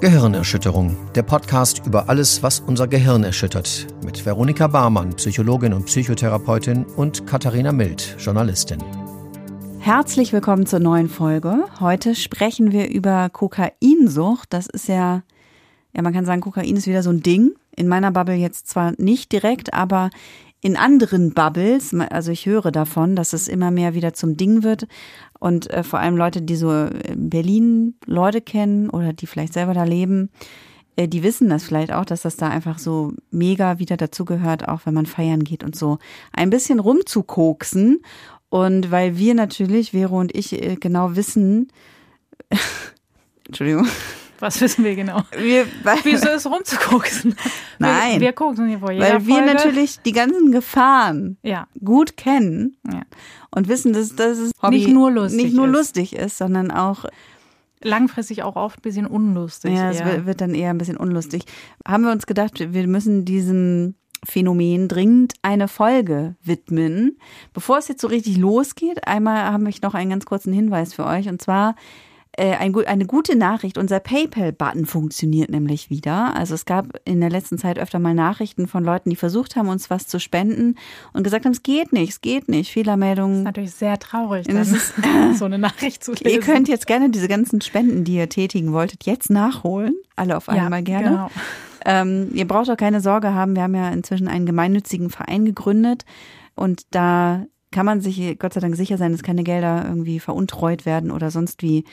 Gehirnerschütterung, der Podcast über alles, was unser Gehirn erschüttert. Mit Veronika Barmann, Psychologin und Psychotherapeutin und Katharina Mild, Journalistin. Herzlich willkommen zur neuen Folge. Heute sprechen wir über Kokainsucht. Das ist ja, ja, man kann sagen, Kokain ist wieder so ein Ding. In meiner Bubble jetzt zwar nicht direkt, aber in anderen Bubbles, also ich höre davon, dass es immer mehr wieder zum Ding wird und äh, vor allem Leute, die so in Berlin Leute kennen oder die vielleicht selber da leben, äh, die wissen das vielleicht auch, dass das da einfach so mega wieder dazugehört, auch wenn man feiern geht und so. Ein bisschen rumzukoksen. Und weil wir natürlich, Vero und ich, äh, genau wissen, Entschuldigung, was wissen wir genau? Wir, weil, Wieso ist rumzukoksen? Nein. Wir, wir koksen hier vor jeder Weil wir Folge. natürlich die ganzen Gefahren ja. gut kennen ja. und wissen, dass, dass es Hobby nicht nur lustig nicht nur ist. lustig ist, sondern auch langfristig auch oft ein bisschen unlustig. Ja, es wird dann eher ein bisschen unlustig. Haben wir uns gedacht, wir müssen diesem Phänomen dringend eine Folge widmen. Bevor es jetzt so richtig losgeht, einmal habe ich noch einen ganz kurzen Hinweis für euch und zwar äh, eine gute Nachricht. Unser PayPal-Button funktioniert nämlich wieder. Also es gab in der letzten Zeit öfter mal Nachrichten von Leuten, die versucht haben, uns was zu spenden und gesagt haben, es geht nicht, es geht nicht. Fehlermeldungen. Das ist natürlich sehr traurig, dann, ist, so eine Nachricht zu lesen. Ihr könnt jetzt gerne diese ganzen Spenden, die ihr tätigen wolltet, jetzt nachholen. Alle auf einmal ja, gerne. Genau. Ähm, ihr braucht auch keine Sorge haben. Wir haben ja inzwischen einen gemeinnützigen Verein gegründet und da kann man sich Gott sei Dank sicher sein, dass keine Gelder irgendwie veruntreut werden oder sonst wie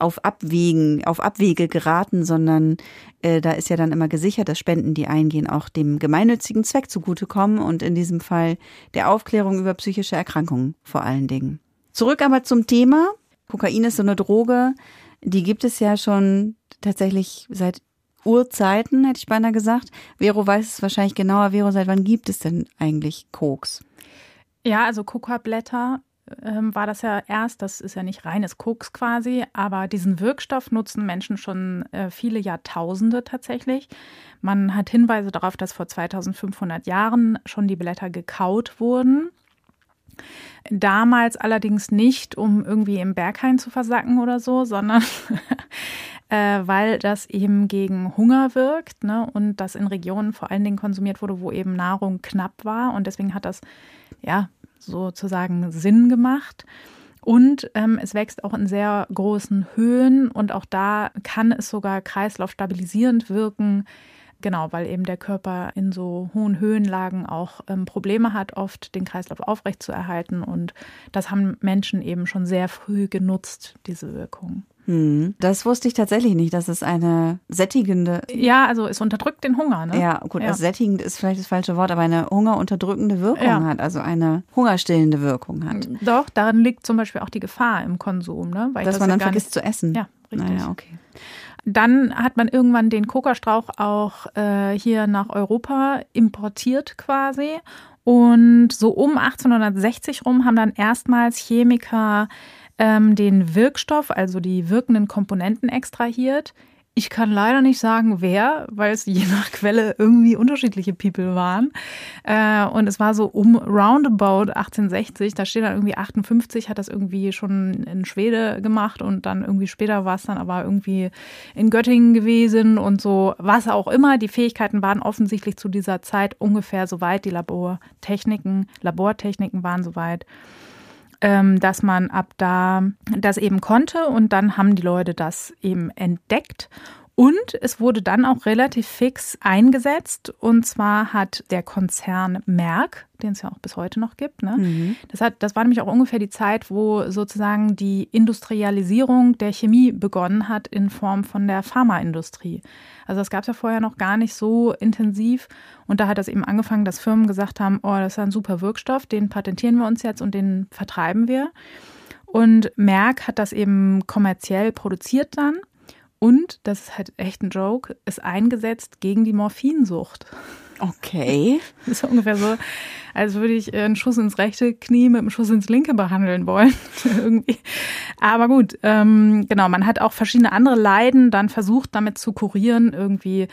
auf Abwägen, auf Abwege geraten, sondern äh, da ist ja dann immer gesichert, dass Spenden, die eingehen, auch dem gemeinnützigen Zweck zugutekommen und in diesem Fall der Aufklärung über psychische Erkrankungen vor allen Dingen. Zurück aber zum Thema. Kokain ist so eine Droge, die gibt es ja schon tatsächlich seit Urzeiten, hätte ich beinahe gesagt. Vero weiß es wahrscheinlich genauer. Vero, seit wann gibt es denn eigentlich Koks? Ja, also Kokablätter ähm, war das ja erst, das ist ja nicht reines Koks quasi, aber diesen Wirkstoff nutzen Menschen schon äh, viele Jahrtausende tatsächlich. Man hat Hinweise darauf, dass vor 2500 Jahren schon die Blätter gekaut wurden. Damals allerdings nicht, um irgendwie im Berghain zu versacken oder so, sondern äh, weil das eben gegen Hunger wirkt ne, und das in Regionen vor allen Dingen konsumiert wurde, wo eben Nahrung knapp war. Und deswegen hat das ja sozusagen Sinn gemacht. Und ähm, es wächst auch in sehr großen Höhen und auch da kann es sogar kreislaufstabilisierend wirken. Genau, weil eben der Körper in so hohen Höhenlagen auch ähm, Probleme hat, oft den Kreislauf aufrechtzuerhalten. Und das haben Menschen eben schon sehr früh genutzt, diese Wirkung. Hm. Das wusste ich tatsächlich nicht, dass es eine sättigende. Ja, also es unterdrückt den Hunger, ne? Ja, gut, ja. Also sättigend ist vielleicht das falsche Wort, aber eine hungerunterdrückende Wirkung ja. hat, also eine hungerstillende Wirkung hat. Doch, darin liegt zum Beispiel auch die Gefahr im Konsum, ne? Weil Dass das man dann vergisst zu essen. Ja, richtig. Naja, okay. Dann hat man irgendwann den Kokastrauch auch äh, hier nach Europa importiert quasi. Und so um 1860 rum haben dann erstmals Chemiker ähm, den Wirkstoff, also die wirkenden Komponenten extrahiert. Ich kann leider nicht sagen, wer, weil es je nach Quelle irgendwie unterschiedliche People waren. Äh, und es war so um roundabout 1860, da steht dann irgendwie 58, hat das irgendwie schon in Schwede gemacht und dann irgendwie später war es dann aber irgendwie in Göttingen gewesen und so, was auch immer. Die Fähigkeiten waren offensichtlich zu dieser Zeit ungefähr so weit, die Labortechniken, Labortechniken waren so weit ähm, dass man ab da das eben konnte und dann haben die Leute das eben entdeckt. Und es wurde dann auch relativ fix eingesetzt. Und zwar hat der Konzern Merck, den es ja auch bis heute noch gibt, ne? Mhm. das, hat, das war nämlich auch ungefähr die Zeit, wo sozusagen die Industrialisierung der Chemie begonnen hat in Form von der Pharmaindustrie. Also das gab es ja vorher noch gar nicht so intensiv. Und da hat das eben angefangen, dass Firmen gesagt haben, oh, das ist ein super Wirkstoff, den patentieren wir uns jetzt und den vertreiben wir. Und Merck hat das eben kommerziell produziert dann und, das ist halt echt ein Joke, ist eingesetzt gegen die Morphinsucht. Okay. Das ist ungefähr so, als würde ich einen Schuss ins rechte Knie mit einem Schuss ins linke behandeln wollen. Irgendwie. Aber gut, ähm, genau, man hat auch verschiedene andere Leiden dann versucht, damit zu kurieren, irgendwie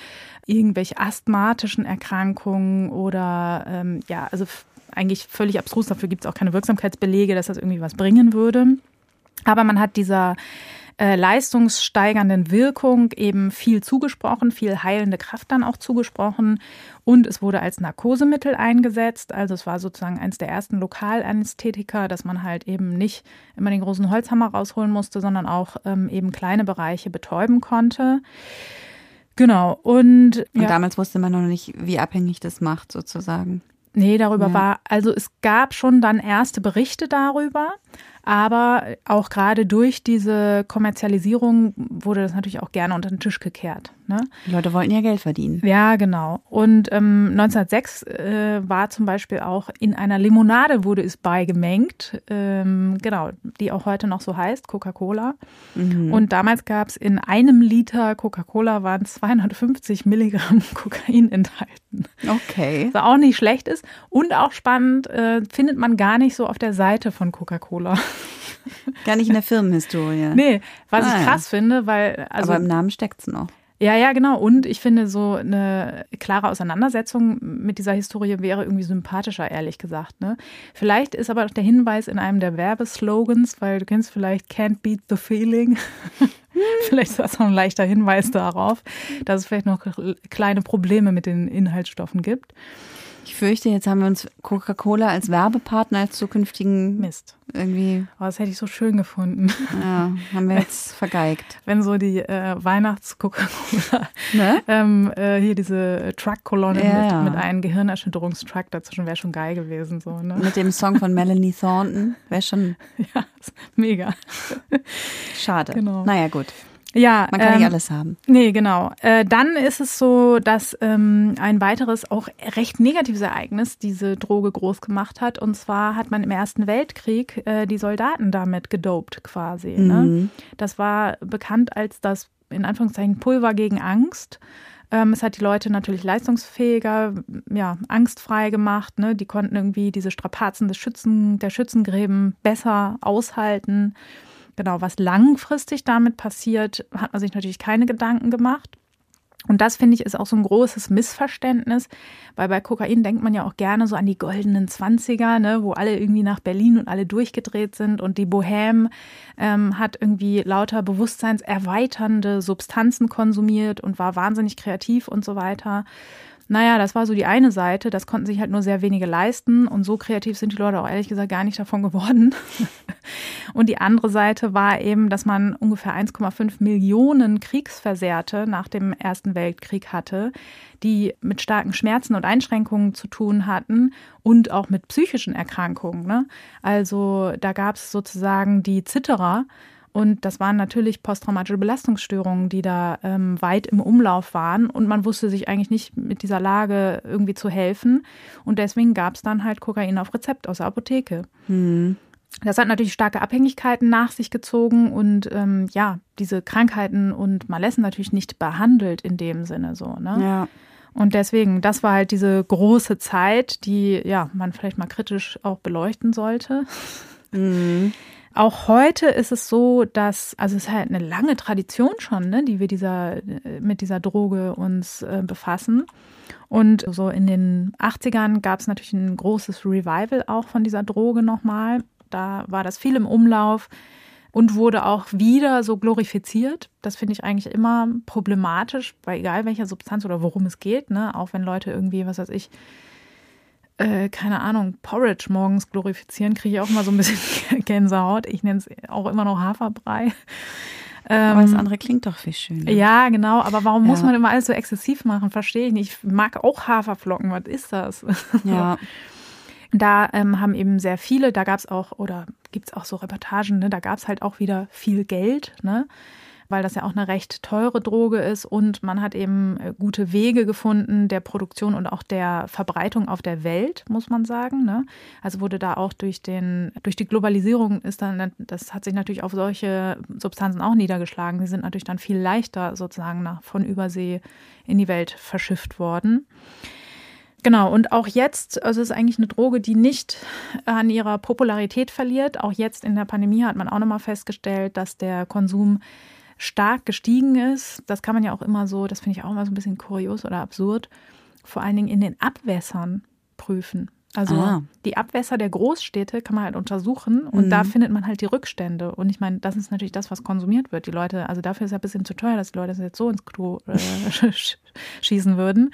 irgendwelche asthmatischen Erkrankungen oder ähm, ja, also eigentlich völlig abstrus, dafür gibt es auch keine Wirksamkeitsbelege, dass das irgendwie was bringen würde. Aber man hat dieser äh, leistungssteigernden Wirkung eben viel zugesprochen, viel heilende Kraft dann auch zugesprochen. Und es wurde als Narkosemittel eingesetzt. Also es war sozusagen eines der ersten Lokalanästhetika, dass man halt eben nicht immer den großen Holzhammer rausholen musste, sondern auch ähm, eben kleine Bereiche betäuben konnte. Genau. Und, und ja. damals wusste man noch nicht, wie abhängig das macht, sozusagen. Nee, darüber ja. war, also es gab schon dann erste Berichte darüber, aber auch gerade durch diese Kommerzialisierung wurde das natürlich auch gerne unter den Tisch gekehrt. Ne? Die Leute wollten ja Geld verdienen. Ja, genau. Und ähm, 1906 äh, war zum Beispiel auch in einer Limonade wurde es beigemengt, ähm, genau, die auch heute noch so heißt, Coca-Cola. Mhm. Und damals gab es in einem Liter Coca-Cola waren 250 Milligramm Kokain enthalten. Okay. Was auch nicht schlecht ist. Und auch spannend, äh, findet man gar nicht so auf der Seite von Coca-Cola. Gar nicht in der Firmenhistorie. Nee, was ah, ich krass ja. finde, weil. Also, Aber im Namen steckt es noch. Ja, ja, genau. Und ich finde, so eine klare Auseinandersetzung mit dieser Historie wäre irgendwie sympathischer, ehrlich gesagt. Ne? Vielleicht ist aber der Hinweis in einem der Werbeslogans, weil du kennst vielleicht Can't Beat the Feeling. vielleicht ist das auch ein leichter Hinweis darauf, dass es vielleicht noch kleine Probleme mit den Inhaltsstoffen gibt. Ich fürchte, jetzt haben wir uns Coca-Cola als Werbepartner, als zukünftigen Mist. Irgendwie. Oh, das hätte ich so schön gefunden. Ja, haben wir jetzt vergeigt. Wenn so die äh, Weihnachts-Coca-Cola, ne? ähm, äh, hier diese Truck-Kolonne ja. mit, mit einem Gehirnerschütterungstruck dazwischen wäre schon geil gewesen. So, ne? Mit dem Song von Melanie Thornton wäre schon. ja, mega. Schade. Genau. Naja, gut. Ja, man kann ähm, nicht alles haben. Nee, genau. Äh, dann ist es so, dass ähm, ein weiteres auch recht negatives Ereignis diese Droge groß gemacht hat. Und zwar hat man im Ersten Weltkrieg äh, die Soldaten damit gedopt quasi. Ne? Mhm. Ne? Das war bekannt als das in Anführungszeichen Pulver gegen Angst. Ähm, es hat die Leute natürlich leistungsfähiger, ja, angstfrei gemacht. Ne? Die konnten irgendwie diese Strapazen des Schützen, der Schützengräben besser aushalten. Genau, was langfristig damit passiert, hat man sich natürlich keine Gedanken gemacht. Und das finde ich ist auch so ein großes Missverständnis, weil bei Kokain denkt man ja auch gerne so an die goldenen Zwanziger, ne, wo alle irgendwie nach Berlin und alle durchgedreht sind und die Bohème ähm, hat irgendwie lauter bewusstseinserweiternde Substanzen konsumiert und war wahnsinnig kreativ und so weiter. Naja, das war so die eine Seite. Das konnten sich halt nur sehr wenige leisten. Und so kreativ sind die Leute auch ehrlich gesagt gar nicht davon geworden. und die andere Seite war eben, dass man ungefähr 1,5 Millionen Kriegsversehrte nach dem Ersten Weltkrieg hatte, die mit starken Schmerzen und Einschränkungen zu tun hatten und auch mit psychischen Erkrankungen. Ne? Also da gab es sozusagen die Zitterer, und das waren natürlich posttraumatische Belastungsstörungen, die da ähm, weit im Umlauf waren. Und man wusste sich eigentlich nicht mit dieser Lage irgendwie zu helfen. Und deswegen gab es dann halt Kokain auf Rezept aus der Apotheke. Mhm. Das hat natürlich starke Abhängigkeiten nach sich gezogen und ähm, ja, diese Krankheiten und Malessen natürlich nicht behandelt in dem Sinne so. Ne? Ja. Und deswegen, das war halt diese große Zeit, die ja man vielleicht mal kritisch auch beleuchten sollte. Mhm. Auch heute ist es so, dass, also es ist halt eine lange Tradition schon, ne, die wir dieser, mit dieser Droge uns äh, befassen. Und so in den 80ern gab es natürlich ein großes Revival auch von dieser Droge nochmal. Da war das viel im Umlauf und wurde auch wieder so glorifiziert. Das finde ich eigentlich immer problematisch, bei egal welcher Substanz oder worum es geht, ne? Auch wenn Leute irgendwie, was weiß ich, äh, keine Ahnung, Porridge morgens glorifizieren, kriege ich auch immer so ein bisschen Gänsehaut. Ich nenne es auch immer noch Haferbrei. aber das ähm, andere klingt doch viel schöner. Ja, genau. Aber warum ja. muss man immer alles so exzessiv machen? Verstehe ich nicht. Ich mag auch Haferflocken. Was ist das? Ja. Da ähm, haben eben sehr viele, da gab es auch, oder gibt es auch so Reportagen, ne, da gab es halt auch wieder viel Geld. Ne? Weil das ja auch eine recht teure Droge ist und man hat eben äh, gute Wege gefunden der Produktion und auch der Verbreitung auf der Welt, muss man sagen. Ne? Also wurde da auch durch den, durch die Globalisierung ist dann, das hat sich natürlich auf solche Substanzen auch niedergeschlagen. Die sind natürlich dann viel leichter sozusagen nach, von Übersee in die Welt verschifft worden. Genau, und auch jetzt, also es ist eigentlich eine Droge, die nicht an ihrer Popularität verliert. Auch jetzt in der Pandemie hat man auch nochmal festgestellt, dass der Konsum stark gestiegen ist. Das kann man ja auch immer so, das finde ich auch immer so ein bisschen kurios oder absurd, vor allen Dingen in den Abwässern prüfen. Also Ah. die Abwässer der Großstädte kann man halt untersuchen und da findet man halt die Rückstände. Und ich meine, das ist natürlich das, was konsumiert wird. Die Leute, also dafür ist ja ein bisschen zu teuer, dass die Leute das jetzt so ins Klo äh, sch- schießen würden.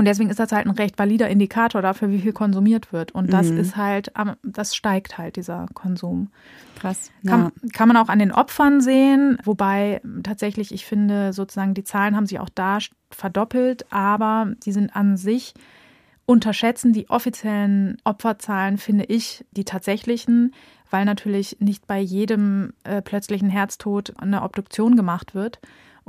Und deswegen ist das halt ein recht valider Indikator dafür, wie viel konsumiert wird. Und das ist halt, das steigt halt, dieser Konsum. Krass. Kann, kann man auch an den Opfern sehen, wobei tatsächlich, ich finde, sozusagen die Zahlen haben sich auch da verdoppelt, aber die sind an sich unterschätzen die offiziellen Opferzahlen, finde ich, die tatsächlichen, weil natürlich nicht bei jedem äh, plötzlichen Herztod eine Obduktion gemacht wird.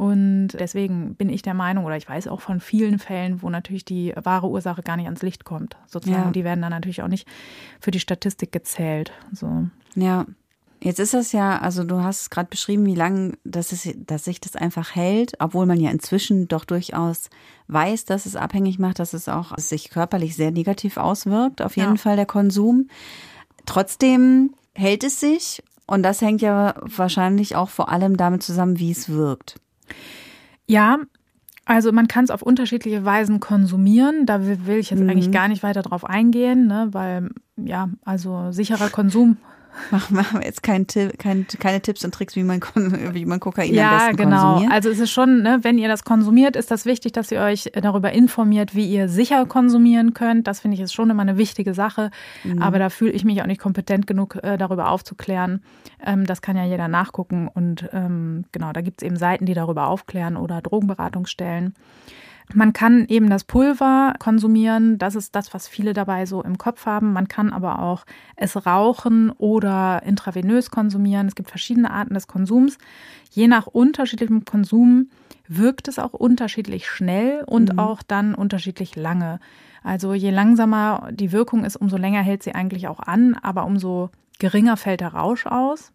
Und deswegen bin ich der Meinung, oder ich weiß auch von vielen Fällen, wo natürlich die wahre Ursache gar nicht ans Licht kommt. Sozusagen, Ja. die werden dann natürlich auch nicht für die Statistik gezählt. So. Ja. Jetzt ist das ja, also du hast gerade beschrieben, wie lange das ist, dass sich das einfach hält, obwohl man ja inzwischen doch durchaus weiß, dass es abhängig macht, dass es auch sich körperlich sehr negativ auswirkt, auf jeden Ja. Fall der Konsum. Trotzdem hält es sich und das hängt ja wahrscheinlich auch vor allem damit zusammen, wie es wirkt. Ja, also man kann es auf unterschiedliche Weisen konsumieren. Da will ich jetzt eigentlich gar nicht weiter drauf eingehen, ne, weil ja, also sicherer Konsum. Machen wir jetzt kein kein, keine Tipps und Tricks, wie man, wie man Kokain am ja, besten genau. konsumiert. Also es ist schon, ne, wenn ihr das konsumiert, ist das wichtig, dass ihr euch darüber informiert, wie ihr sicher konsumieren könnt. Das finde ich ist schon immer eine wichtige Sache. Aber da fühle ich mich auch nicht kompetent genug, äh, darüber aufzuklären. Ähm, das kann ja jeder nachgucken. Und ähm, genau, da gibt es eben Seiten, die darüber aufklären oder Drogenberatungsstellen. Man kann eben das Pulver konsumieren. Das ist das, was viele dabei so im Kopf haben. Man kann aber auch es rauchen oder intravenös konsumieren. Es gibt verschiedene Arten des Konsums. Je nach unterschiedlichem Konsum wirkt es auch unterschiedlich schnell und auch dann unterschiedlich lange. Also je langsamer die Wirkung ist, umso länger hält sie eigentlich auch an, aber umso geringer fällt der Rausch aus.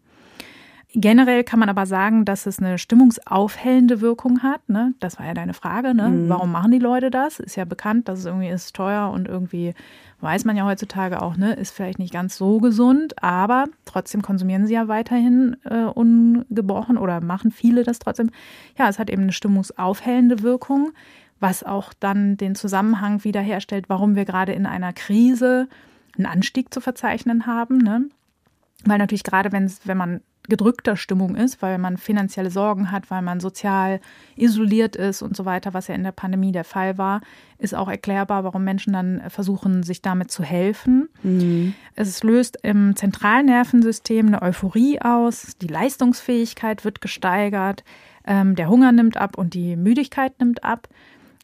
Generell kann man aber sagen, dass es eine stimmungsaufhellende Wirkung hat. Ne? Das war ja deine Frage. Ne? Warum machen die Leute das? Ist ja bekannt, dass es irgendwie ist teuer und irgendwie weiß man ja heutzutage auch, ne, ist vielleicht nicht ganz so gesund, aber trotzdem konsumieren sie ja weiterhin äh, ungebrochen oder machen viele das trotzdem. Ja, es hat eben eine stimmungsaufhellende Wirkung, was auch dann den Zusammenhang wiederherstellt, warum wir gerade in einer Krise einen Anstieg zu verzeichnen haben. Ne? Weil natürlich gerade, wenn's, wenn man gedrückter Stimmung ist, weil man finanzielle Sorgen hat, weil man sozial isoliert ist und so weiter, was ja in der Pandemie der Fall war, ist auch erklärbar, warum Menschen dann versuchen, sich damit zu helfen. Es löst im Zentralnervensystem eine Euphorie aus, die Leistungsfähigkeit wird gesteigert, ähm, der Hunger nimmt ab und die Müdigkeit nimmt ab.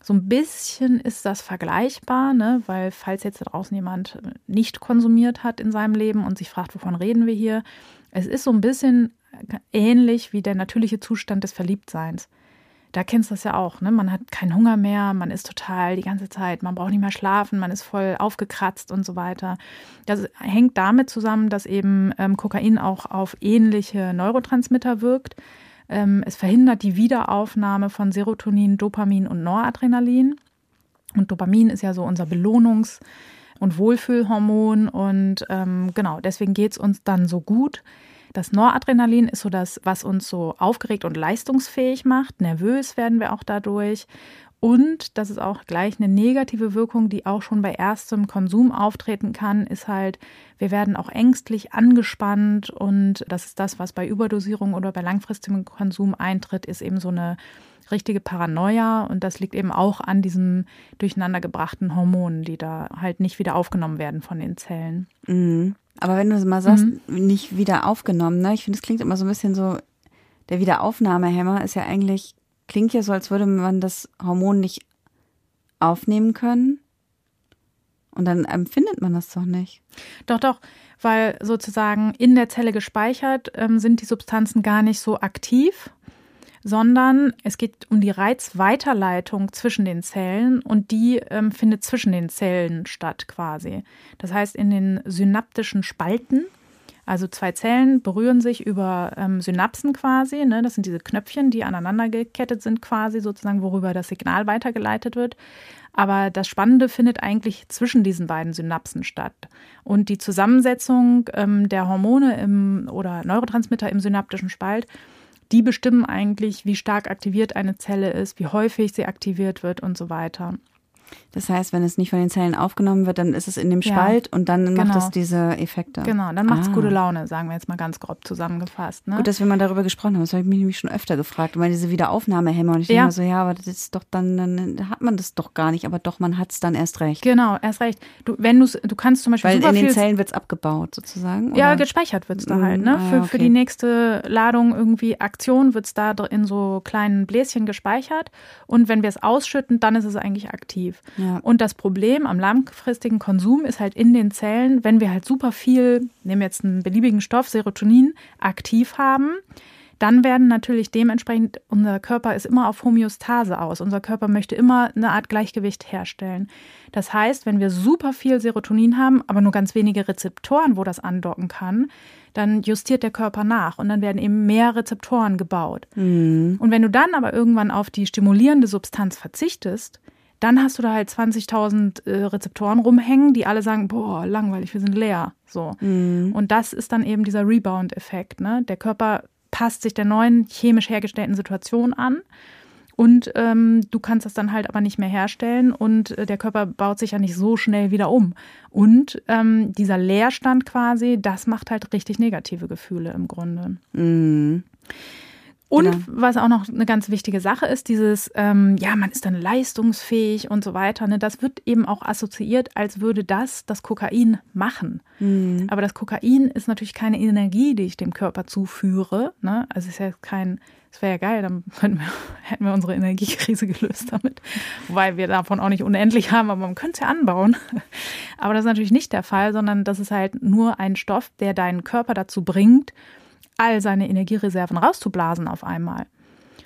So ein bisschen ist das vergleichbar, ne? weil falls jetzt da draußen jemand nicht konsumiert hat in seinem Leben und sich fragt, wovon reden wir hier, es ist so ein bisschen ähnlich wie der natürliche Zustand des Verliebtseins. Da kennst du das ja auch, ne? Man hat keinen Hunger mehr, man ist total die ganze Zeit, man braucht nicht mehr schlafen, man ist voll aufgekratzt und so weiter. Das hängt damit zusammen, dass eben ähm, Kokain auch auf ähnliche Neurotransmitter wirkt. Ähm, es verhindert die Wiederaufnahme von Serotonin, Dopamin und Noradrenalin. Und Dopamin ist ja so unser Belohnungs- und Wohlfühlhormon. Und ähm, genau, deswegen geht es uns dann so gut. Das Noradrenalin ist so das, was uns so aufgeregt und leistungsfähig macht. Nervös werden wir auch dadurch. Und das ist auch gleich eine negative Wirkung, die auch schon bei erstem Konsum auftreten kann, ist halt, wir werden auch ängstlich angespannt und das ist das, was bei Überdosierung oder bei langfristigem Konsum eintritt, ist eben so eine richtige Paranoia und das liegt eben auch an diesen durcheinandergebrachten Hormonen, die da halt nicht wieder aufgenommen werden von den Zellen. Mhm. Aber wenn du es mal sagst, nicht wieder aufgenommen, ne? Ich finde, es klingt immer so ein bisschen so, der Wiederaufnahmehemmer ist ja eigentlich, klingt ja so, als würde man das Hormon nicht aufnehmen können. Und dann empfindet man das doch nicht. Doch, doch, weil sozusagen in der Zelle gespeichert ähm, sind die Substanzen gar nicht so aktiv, sondern es geht um die Reizweiterleitung zwischen den Zellen und die ähm, findet zwischen den Zellen statt quasi. Das heißt, in den synaptischen Spalten, also zwei Zellen berühren sich über ähm, Synapsen quasi, ne? das sind diese Knöpfchen, die aneinander gekettet sind quasi, sozusagen, worüber das Signal weitergeleitet wird. Aber das Spannende findet eigentlich zwischen diesen beiden Synapsen statt. Und die Zusammensetzung ähm, der Hormone im, oder Neurotransmitter im synaptischen Spalt, die bestimmen eigentlich, wie stark aktiviert eine Zelle ist, wie häufig sie aktiviert wird und so weiter. Das heißt, wenn es nicht von den Zellen aufgenommen wird, dann ist es in dem Spalt ja, und dann macht genau. es diese Effekte. Genau, dann macht es ah. gute Laune, sagen wir jetzt mal ganz grob zusammengefasst. Ne? Gut, dass wir mal darüber gesprochen haben. Das habe ich mich nämlich schon öfter gefragt. Weil diese Wiederaufnahmehämmer und ich ja. denke so, ja, aber das ist doch dann, dann hat man das doch gar nicht, aber doch, man hat es dann erst recht. Genau, erst recht. Du, wenn du du kannst zum Beispiel Weil in den Zellen wird es abgebaut sozusagen? Oder? Ja, gespeichert wird es da halt. Ne? Mm, ah, für, okay. für die nächste Ladung irgendwie Aktion wird es da in so kleinen Bläschen gespeichert und wenn wir es ausschütten, dann ist es eigentlich aktiv. Ja. Und das Problem am langfristigen Konsum ist halt in den Zellen, wenn wir halt super viel, nehmen wir jetzt einen beliebigen Stoff, Serotonin, aktiv haben, dann werden natürlich dementsprechend, unser Körper ist immer auf Homöostase aus. Unser Körper möchte immer eine Art Gleichgewicht herstellen. Das heißt, wenn wir super viel Serotonin haben, aber nur ganz wenige Rezeptoren, wo das andocken kann, dann justiert der Körper nach und dann werden eben mehr Rezeptoren gebaut. Mhm. Und wenn du dann aber irgendwann auf die stimulierende Substanz verzichtest, dann hast du da halt 20.000 äh, Rezeptoren rumhängen, die alle sagen, boah, langweilig, wir sind leer. So. Mhm. Und das ist dann eben dieser Rebound-Effekt. Ne? Der Körper passt sich der neuen chemisch hergestellten Situation an. Und ähm, du kannst das dann halt aber nicht mehr herstellen und äh, der Körper baut sich ja nicht so schnell wieder um. Und ähm, dieser Leerstand quasi, das macht halt richtig negative Gefühle im Grunde. Mhm. Und genau. was auch noch eine ganz wichtige Sache ist, dieses, ähm, ja, man ist dann leistungsfähig und so weiter. Ne? Das wird eben auch assoziiert, als würde das das Kokain machen. Mhm. Aber das Kokain ist natürlich keine Energie, die ich dem Körper zuführe. Ne? Also es ist ja kein, es wäre ja geil, dann wir, hätten wir unsere Energiekrise gelöst damit. Wobei wir davon auch nicht unendlich haben, aber man könnte es ja anbauen. Aber das ist natürlich nicht der Fall, sondern das ist halt nur ein Stoff, der deinen Körper dazu bringt, all seine Energiereserven rauszublasen auf einmal.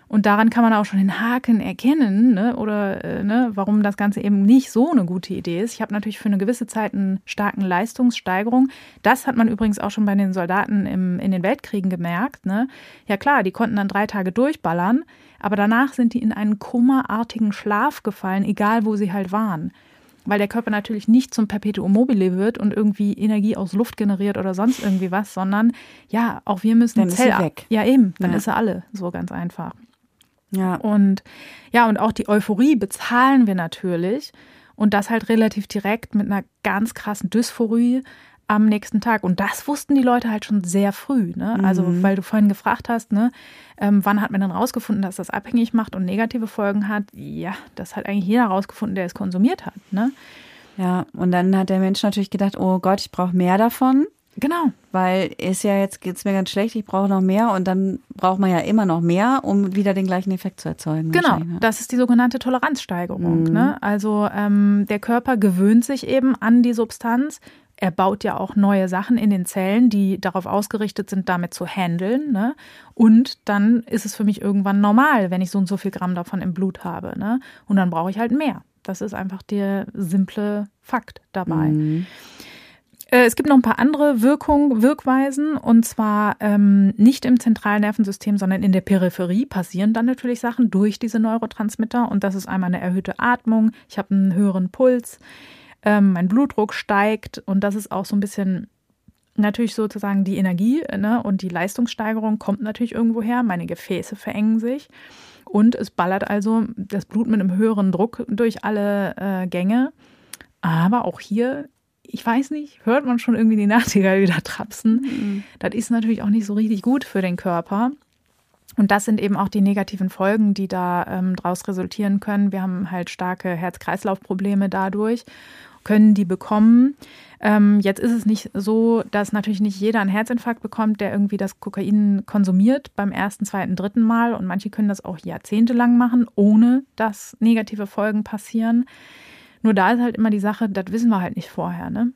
Und daran kann man auch schon den Haken erkennen, ne? oder äh, ne? warum das Ganze eben nicht so eine gute Idee ist. Ich habe natürlich für eine gewisse Zeit einen starken Leistungssteigerung. Das hat man übrigens auch schon bei den Soldaten im, in den Weltkriegen gemerkt. Ne? Ja klar, die konnten dann drei Tage durchballern, aber danach sind die in einen kummerartigen Schlaf gefallen, egal wo sie halt waren weil der Körper natürlich nicht zum Perpetuum mobile wird und irgendwie Energie aus Luft generiert oder sonst irgendwie was, sondern ja, auch wir müssen dann Zell ist weg. Ja, eben, dann ja. ist er alle, so ganz einfach. Ja. Und ja, und auch die Euphorie bezahlen wir natürlich und das halt relativ direkt mit einer ganz krassen Dysphorie am nächsten Tag. Und das wussten die Leute halt schon sehr früh. Ne? Also, mhm. weil du vorhin gefragt hast, ne, ähm, wann hat man denn rausgefunden, dass das abhängig macht und negative Folgen hat? Ja, das hat eigentlich jeder rausgefunden, der es konsumiert hat. Ne? Ja, und dann hat der Mensch natürlich gedacht, oh Gott, ich brauche mehr davon. Genau. Weil ist ja jetzt geht's mir ganz schlecht, ich brauche noch mehr und dann braucht man ja immer noch mehr, um wieder den gleichen Effekt zu erzeugen. Genau, das ist die sogenannte Toleranzsteigerung. Mhm. Ne? Also ähm, der Körper gewöhnt sich eben an die Substanz, er baut ja auch neue Sachen in den Zellen, die darauf ausgerichtet sind, damit zu handeln. Ne? Und dann ist es für mich irgendwann normal, wenn ich so und so viel Gramm davon im Blut habe. Ne? Und dann brauche ich halt mehr. Das ist einfach der simple Fakt dabei. Mhm. Äh, es gibt noch ein paar andere Wirkungen, Wirkweisen und zwar ähm, nicht im zentralen Nervensystem, sondern in der Peripherie passieren dann natürlich Sachen durch diese Neurotransmitter und das ist einmal eine erhöhte Atmung, ich habe einen höheren Puls, ähm, mein Blutdruck steigt und das ist auch so ein bisschen natürlich sozusagen die Energie ne, und die Leistungssteigerung kommt natürlich irgendwo her. Meine Gefäße verengen sich und es ballert also das Blut mit einem höheren Druck durch alle äh, Gänge. Aber auch hier, ich weiß nicht, hört man schon irgendwie die Nachtigall wieder trapsen. Mhm. Das ist natürlich auch nicht so richtig gut für den Körper. Und das sind eben auch die negativen Folgen, die da ähm, daraus resultieren können. Wir haben halt starke Herz-Kreislauf-Probleme dadurch können die bekommen. Ähm, jetzt ist es nicht so, dass natürlich nicht jeder einen Herzinfarkt bekommt, der irgendwie das Kokain konsumiert beim ersten, zweiten, dritten Mal. Und manche können das auch jahrzehntelang machen, ohne dass negative Folgen passieren. Nur da ist halt immer die Sache, das wissen wir halt nicht vorher. Ne?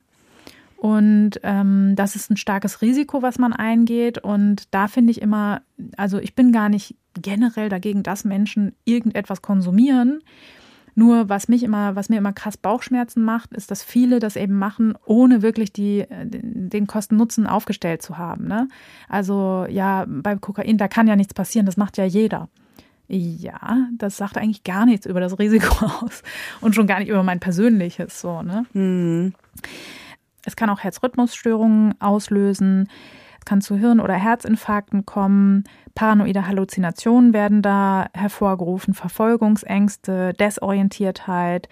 Und ähm, das ist ein starkes Risiko, was man eingeht. Und da finde ich immer, also ich bin gar nicht generell dagegen, dass Menschen irgendetwas konsumieren. Nur was mich immer, was mir immer krass Bauchschmerzen macht, ist, dass viele das eben machen, ohne wirklich die, den Kosten-Nutzen aufgestellt zu haben. Ne? Also ja, bei Kokain, da kann ja nichts passieren, das macht ja jeder. Ja, das sagt eigentlich gar nichts über das Risiko aus und schon gar nicht über mein persönliches so. Ne? Mhm. Es kann auch Herzrhythmusstörungen auslösen. Es kann zu Hirn- oder Herzinfarkten kommen. Paranoide Halluzinationen werden da hervorgerufen, Verfolgungsängste, Desorientiertheit,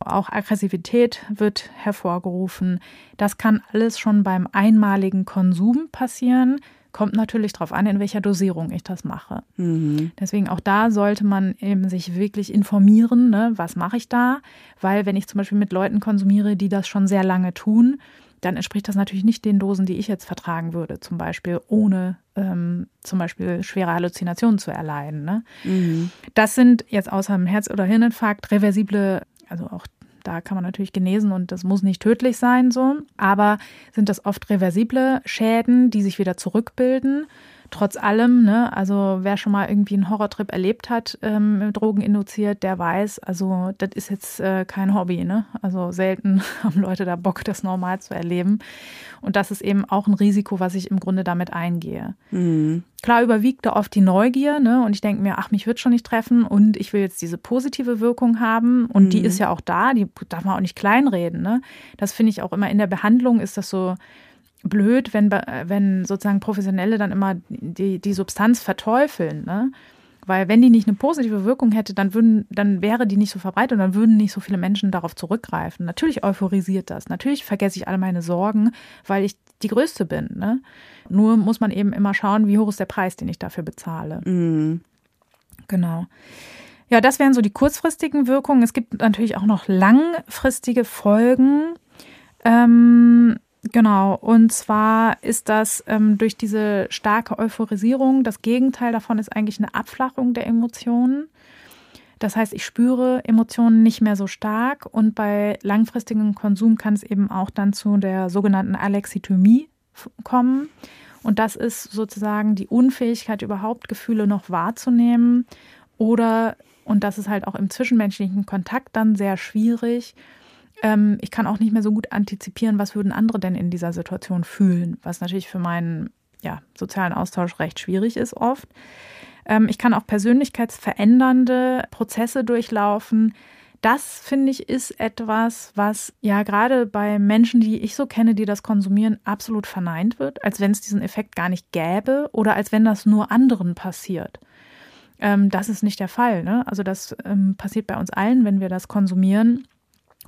auch Aggressivität wird hervorgerufen. Das kann alles schon beim einmaligen Konsum passieren. Kommt natürlich darauf an, in welcher Dosierung ich das mache. Mhm. Deswegen auch da sollte man eben sich wirklich informieren, ne, was mache ich da? Weil wenn ich zum Beispiel mit Leuten konsumiere, die das schon sehr lange tun, dann entspricht das natürlich nicht den Dosen, die ich jetzt vertragen würde, zum Beispiel ohne ähm, zum Beispiel schwere Halluzinationen zu erleiden. Ne? Mhm. Das sind jetzt außer dem Herz- oder Hirninfarkt reversible, also auch da kann man natürlich genesen und das muss nicht tödlich sein, so. Aber sind das oft reversible Schäden, die sich wieder zurückbilden trotz allem, ne, also wer schon mal irgendwie einen Horrortrip erlebt hat, ähm, Drogen induziert, der weiß, also das ist jetzt äh, kein Hobby, ne? Also selten haben Leute da Bock, das normal zu erleben. Und das ist eben auch ein Risiko, was ich im Grunde damit eingehe. Mhm. Klar überwiegt da oft die Neugier, ne? Und ich denke mir, ach, mich wird schon nicht treffen und ich will jetzt diese positive Wirkung haben. Und mhm. die ist ja auch da, die darf man auch nicht kleinreden, ne? Das finde ich auch immer in der Behandlung ist das so blöd, wenn, wenn sozusagen Professionelle dann immer die, die Substanz verteufeln. Ne? Weil wenn die nicht eine positive Wirkung hätte, dann würden, dann wäre die nicht so verbreitet und dann würden nicht so viele Menschen darauf zurückgreifen. Natürlich euphorisiert das. Natürlich vergesse ich alle meine Sorgen, weil ich die Größte bin. Ne? Nur muss man eben immer schauen, wie hoch ist der Preis, den ich dafür bezahle. Mhm. Genau. Ja, das wären so die kurzfristigen Wirkungen. Es gibt natürlich auch noch langfristige Folgen. Ähm, Genau, und zwar ist das ähm, durch diese starke Euphorisierung, das Gegenteil davon ist eigentlich eine Abflachung der Emotionen. Das heißt, ich spüre Emotionen nicht mehr so stark und bei langfristigem Konsum kann es eben auch dann zu der sogenannten Alexithymie kommen. Und das ist sozusagen die Unfähigkeit, überhaupt Gefühle noch wahrzunehmen oder, und das ist halt auch im zwischenmenschlichen Kontakt dann sehr schwierig, ähm, ich kann auch nicht mehr so gut antizipieren, was würden andere denn in dieser Situation fühlen, was natürlich für meinen ja, sozialen Austausch recht schwierig ist oft. Ähm, ich kann auch persönlichkeitsverändernde Prozesse durchlaufen. Das finde ich ist etwas, was ja gerade bei Menschen, die ich so kenne, die das konsumieren, absolut verneint wird, als wenn es diesen Effekt gar nicht gäbe oder als wenn das nur anderen passiert. Ähm, das ist nicht der Fall. Ne? Also das ähm, passiert bei uns allen, wenn wir das konsumieren.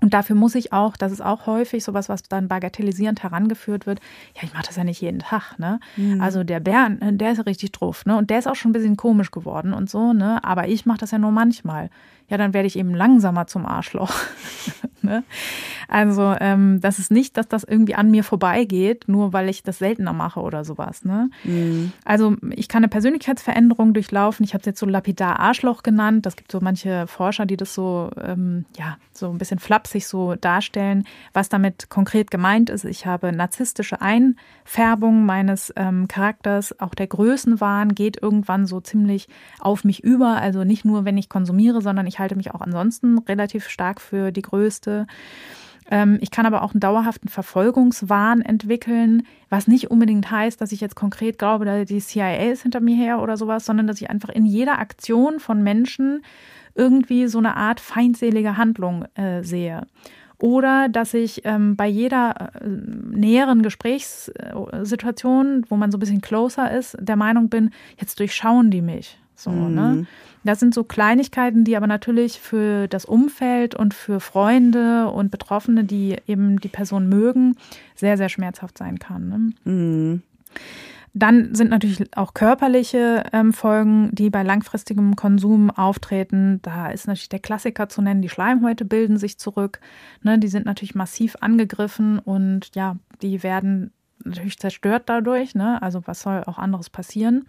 Und dafür muss ich auch, das ist auch häufig sowas, was dann bagatellisierend herangeführt wird. Ja, ich mache das ja nicht jeden Tag, ne? Mhm. Also der Bär, der ist richtig drauf, ne? Und der ist auch schon ein bisschen komisch geworden und so, ne? Aber ich mache das ja nur manchmal ja, dann werde ich eben langsamer zum Arschloch. ne? Also ähm, das ist nicht, dass das irgendwie an mir vorbeigeht, nur weil ich das seltener mache oder sowas. Ne? Mhm. Also ich kann eine Persönlichkeitsveränderung durchlaufen. Ich habe es jetzt so lapidar Arschloch genannt. Das gibt so manche Forscher, die das so, ähm, ja, so ein bisschen flapsig so darstellen. Was damit konkret gemeint ist, ich habe narzisstische Einfärbung meines ähm, Charakters. Auch der Größenwahn geht irgendwann so ziemlich auf mich über. Also nicht nur, wenn ich konsumiere, sondern ich ich halte mich auch ansonsten relativ stark für die größte. Ähm, ich kann aber auch einen dauerhaften Verfolgungswahn entwickeln, was nicht unbedingt heißt, dass ich jetzt konkret glaube, die CIA ist hinter mir her oder sowas, sondern dass ich einfach in jeder Aktion von Menschen irgendwie so eine Art feindselige Handlung äh, sehe. Oder dass ich ähm, bei jeder äh, näheren Gesprächssituation, wo man so ein bisschen closer ist, der Meinung bin, jetzt durchschauen die mich. So, ne? mhm. Das sind so Kleinigkeiten, die aber natürlich für das Umfeld und für Freunde und Betroffene, die eben die Person mögen, sehr, sehr schmerzhaft sein kann. Ne? Mhm. Dann sind natürlich auch körperliche ähm, Folgen, die bei langfristigem Konsum auftreten. Da ist natürlich der Klassiker zu nennen, die Schleimhäute bilden sich zurück. Ne, die sind natürlich massiv angegriffen und ja, die werden natürlich zerstört dadurch. Ne? Also was soll auch anderes passieren?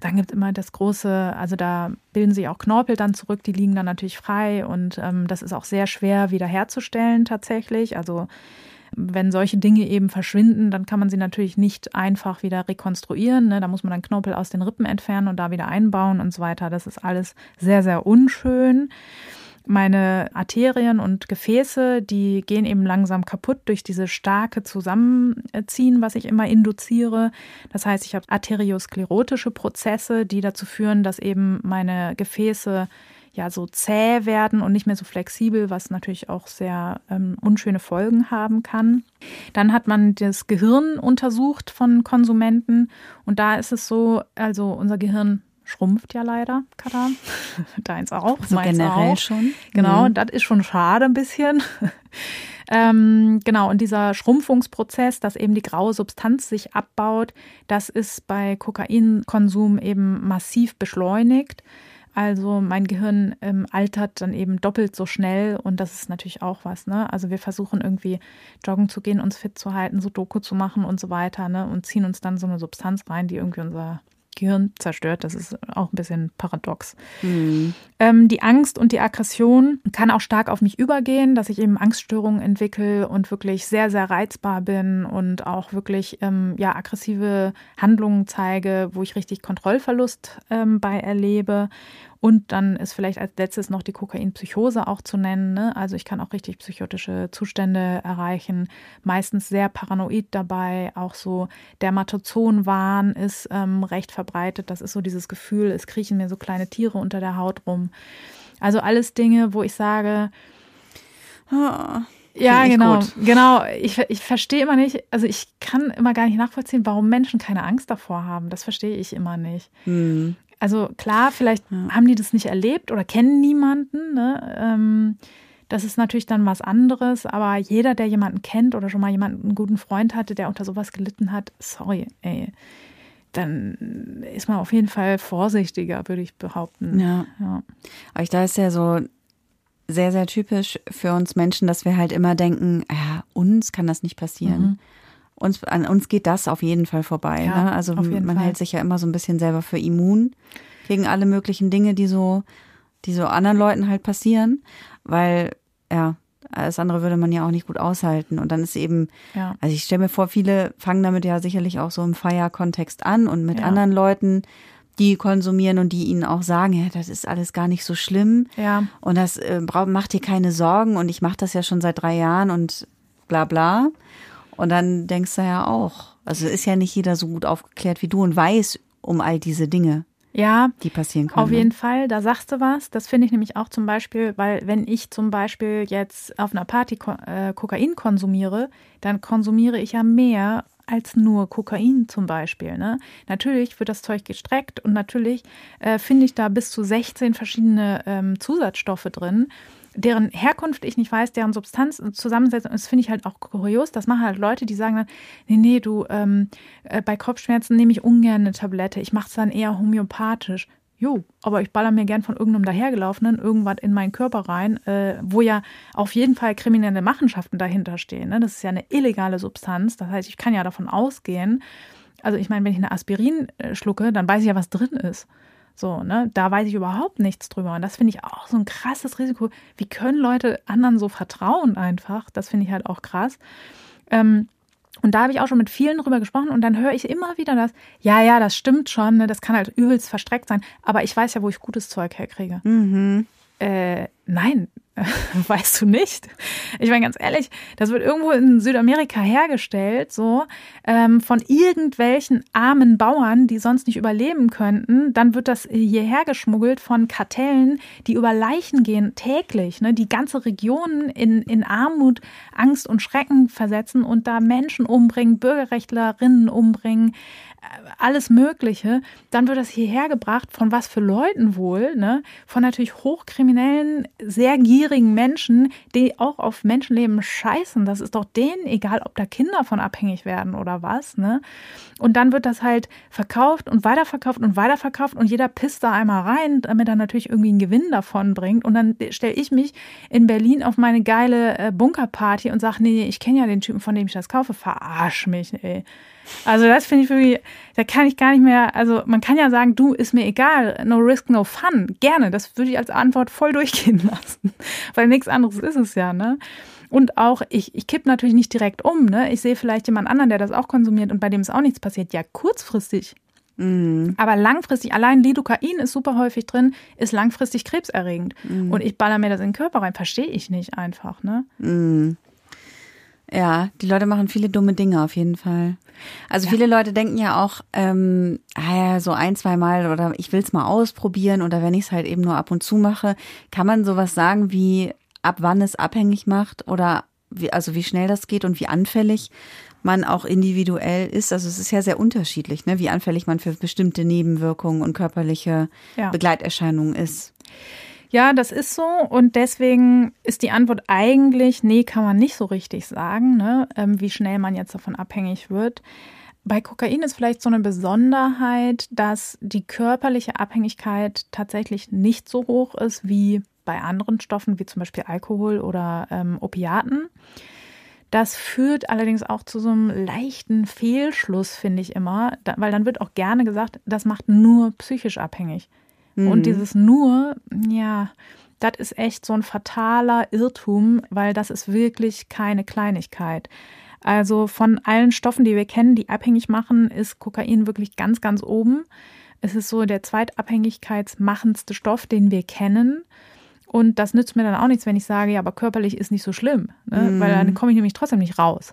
Dann gibt es immer das große, also da bilden sich auch Knorpel dann zurück, die liegen dann natürlich frei und ähm, das ist auch sehr schwer wiederherzustellen tatsächlich. Also wenn solche Dinge eben verschwinden, dann kann man sie natürlich nicht einfach wieder rekonstruieren. Ne? Da muss man dann Knorpel aus den Rippen entfernen und da wieder einbauen und so weiter. Das ist alles sehr, sehr unschön meine Arterien und Gefäße, die gehen eben langsam kaputt durch diese starke Zusammenziehen, was ich immer induziere. Das heißt, ich habe arteriosklerotische Prozesse, die dazu führen, dass eben meine Gefäße ja so zäh werden und nicht mehr so flexibel, was natürlich auch sehr ähm, unschöne Folgen haben kann. Dann hat man das Gehirn untersucht von Konsumenten und da ist es so, also unser Gehirn schrumpft ja leider, Katar. Deins auch, so meins generell auch. schon. Genau, Mhm. das ist schon schade ein bisschen. ähm, genau, und dieser Schrumpfungsprozess, dass eben die graue Substanz sich abbaut, das ist bei Kokainkonsum eben massiv beschleunigt. Also mein Gehirn ähm, altert dann eben doppelt so schnell und das ist natürlich auch was. Ne? Also wir versuchen irgendwie joggen zu gehen, uns fit zu halten, Sudoku zu machen und so weiter ne? und ziehen uns dann so eine Substanz rein, die irgendwie unser Gehirn zerstört. Das ist auch ein bisschen paradox. Mhm. Ähm, die Angst und die Aggression kann auch stark auf mich übergehen, dass ich eben Angststörungen entwickle und wirklich sehr, sehr reizbar bin und auch wirklich ähm, ja, aggressive Handlungen zeige, wo ich richtig Kontrollverlust ähm, bei erlebe. Und dann ist vielleicht als letztes noch die Kokainpsychose auch zu nennen. Ne? Also ich kann auch richtig psychotische Zustände erreichen, meistens sehr paranoid dabei. Auch so Dermatozonwahn ist ähm, recht verbreitet. Das ist so dieses Gefühl, es kriechen mir so kleine Tiere unter der Haut rum. Also alles Dinge, wo ich sage, Ah, ja, genau, gut. genau. Ich, ich verstehe immer nicht, also ich kann immer gar nicht nachvollziehen, warum Menschen keine Angst davor haben. Das verstehe ich immer nicht. Mhm. Also klar, vielleicht haben die das nicht erlebt oder kennen niemanden. Ne? Ähm, das ist natürlich dann was anderes, aber jeder, der jemanden kennt oder schon mal jemanden, einen guten Freund hatte, der unter sowas gelitten hat, sorry, ey, dann ist man auf jeden Fall vorsichtiger, würde ich behaupten. Ja. Ja. Aber ich, da ist ja so sehr, sehr typisch für uns Menschen, dass wir halt immer denken, ja, uns kann das nicht passieren. Mhm. Uns, an uns geht das auf jeden Fall vorbei. Ja, ne? Also man Fall. hält sich ja immer so ein bisschen selber für immun gegen alle möglichen Dinge, die so, die so anderen Leuten halt passieren, weil ja, alles andere würde man ja auch nicht gut aushalten. Und dann ist eben, Ja. also ich stelle mir vor, viele fangen damit ja sicherlich auch so im Feierkontext an und mit Ja. anderen Leuten, die konsumieren und die ihnen auch sagen, ja, das ist alles gar nicht so schlimm. Ja. Und das äh, macht dir keine Sorgen und ich mache das ja schon seit drei Jahren und bla bla. Und dann denkst du ja auch, also ist ja nicht jeder so gut aufgeklärt wie du und weiß um all diese Dinge, Ja, die passieren können. Auf jeden Fall, da sagst du was. Das finde ich nämlich auch zum Beispiel, weil wenn ich zum Beispiel jetzt auf einer Party äh, Kokain konsumiere, dann konsumiere ich ja mehr als nur Kokain zum Beispiel. Ne? Natürlich wird das Zeug gestreckt und natürlich äh, finde ich da bis zu 16 verschiedene ähm, Zusatzstoffe drin, deren Herkunft ich nicht weiß, deren Substanz und Zusammensetzung. Das finde ich halt auch kurios. Das machen halt Leute, die sagen dann, nee, nee, du, ähm, äh, bei Kopfschmerzen nehme ich ungern eine Tablette. Ich mache es dann eher homöopathisch. Jo, aber ich baller mir gern von irgendeinem dahergelaufenen irgendwas in meinen Körper rein, äh, wo ja auf jeden Fall kriminelle Machenschaften dahinter stehen. Ne? Das ist ja eine illegale Substanz. Das heißt, ich kann ja davon ausgehen, also ich meine, wenn ich eine Aspirin äh, schlucke, dann weiß ich ja, was drin ist. So, ne, da weiß ich überhaupt nichts drüber. Und das finde ich auch so ein krasses Risiko. Wie können Leute anderen so vertrauen einfach? Das finde ich halt auch krass. Ähm, und da habe ich auch schon mit vielen drüber gesprochen und dann höre ich immer wieder das, ja, ja, das stimmt schon, ne, das kann halt übelst verstreckt sein, aber ich weiß ja, wo ich gutes Zeug herkriege. Mhm. Äh, nein, weißt du nicht. Ich meine ganz ehrlich, das wird irgendwo in Südamerika hergestellt, so ähm, von irgendwelchen armen Bauern, die sonst nicht überleben könnten. Dann wird das hierher geschmuggelt von Kartellen, die über Leichen gehen täglich, ne, die ganze Regionen in, in Armut, Angst und Schrecken versetzen und da Menschen umbringen, Bürgerrechtlerinnen umbringen, alles Mögliche. Dann wird das hierher gebracht, von was für Leuten wohl, ne? Von natürlich hochkriminellen, sehr gierigen Menschen, die auch auf Menschenleben scheißen. Das ist doch denen egal, ob da Kinder von abhängig werden oder was, ne? Und dann wird das halt verkauft und weiterverkauft und weiterverkauft und jeder pisst da einmal rein, damit er natürlich irgendwie einen Gewinn davon bringt. Und dann stelle ich mich in Berlin auf meine geile äh, Bunkerparty und sage, nee, nee, ich kenne ja den Typen, von dem ich das kaufe. Verarsch mich, ey. Also das finde ich wirklich, da kann ich gar nicht mehr, also man kann ja sagen, du, ist mir egal, no risk, no fun. Gerne, das würde ich als Antwort voll durchgehen lassen. Weil nichts anderes ist es ja, ne? Und auch, ich, ich kipp natürlich nicht direkt um, ne? Ich sehe vielleicht jemand anderen, der das auch konsumiert und bei dem ist auch nichts passiert. Ja, kurzfristig. Aber langfristig, allein Lidocain ist super häufig drin, ist langfristig krebserregend. Und ich baller mir das in den Körper rein, verstehe ich nicht einfach, ne? Ja, die Leute machen viele dumme Dinge auf jeden Fall. Also viele Leute denken ja auch, ähm, ah ja, so ein, zwei Mal oder ich will's mal ausprobieren oder wenn ich es halt eben nur ab und zu mache, kann man sowas sagen wie ab wann es abhängig macht oder wie, also wie schnell das geht und wie anfällig man auch individuell ist. Also es ist ja sehr unterschiedlich, ne? wie anfällig man für bestimmte Nebenwirkungen und körperliche ja. Begleiterscheinungen ist. Ja, das ist so. Und deswegen ist die Antwort eigentlich, nee, kann man nicht so richtig sagen, ne? Ähm, wie schnell man jetzt davon abhängig wird. Bei Kokain ist vielleicht so eine Besonderheit, dass die körperliche Abhängigkeit tatsächlich nicht so hoch ist wie bei anderen Stoffen, wie zum Beispiel Alkohol oder ähm, Opiaten. Das führt allerdings auch zu so einem leichten Fehlschluss, finde ich immer, weil dann wird auch gerne gesagt, das macht nur psychisch abhängig. Mhm. Und dieses nur, ja, das ist echt so ein fataler Irrtum, weil das ist wirklich keine Kleinigkeit. Also von allen Stoffen, die wir kennen, die abhängig machen, ist Kokain wirklich ganz, ganz oben. Es ist so der zweitabhängigkeitsmachendste Stoff, den wir kennen. Und das nützt mir dann auch nichts, wenn ich sage, ja, aber körperlich ist nicht so schlimm, ne? mhm. weil dann komme ich nämlich trotzdem nicht raus.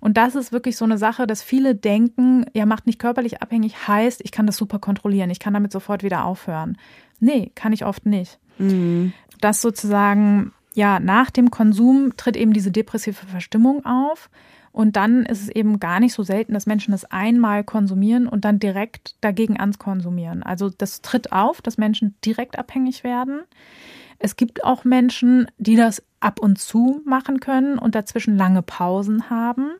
Und das ist wirklich so eine Sache, dass viele denken, ja, macht nicht körperlich abhängig, heißt, ich kann das super kontrollieren, ich kann damit sofort wieder aufhören. Nee, kann ich oft nicht. Mhm. Das sozusagen, ja, nach dem Konsum tritt eben diese depressive Verstimmung auf. Und dann ist es eben gar nicht so selten, dass Menschen das einmal konsumieren und dann direkt dagegen ans Konsumieren. Also das tritt auf, dass Menschen direkt abhängig werden. Es gibt auch Menschen, die das ab und zu machen können und dazwischen lange Pausen haben.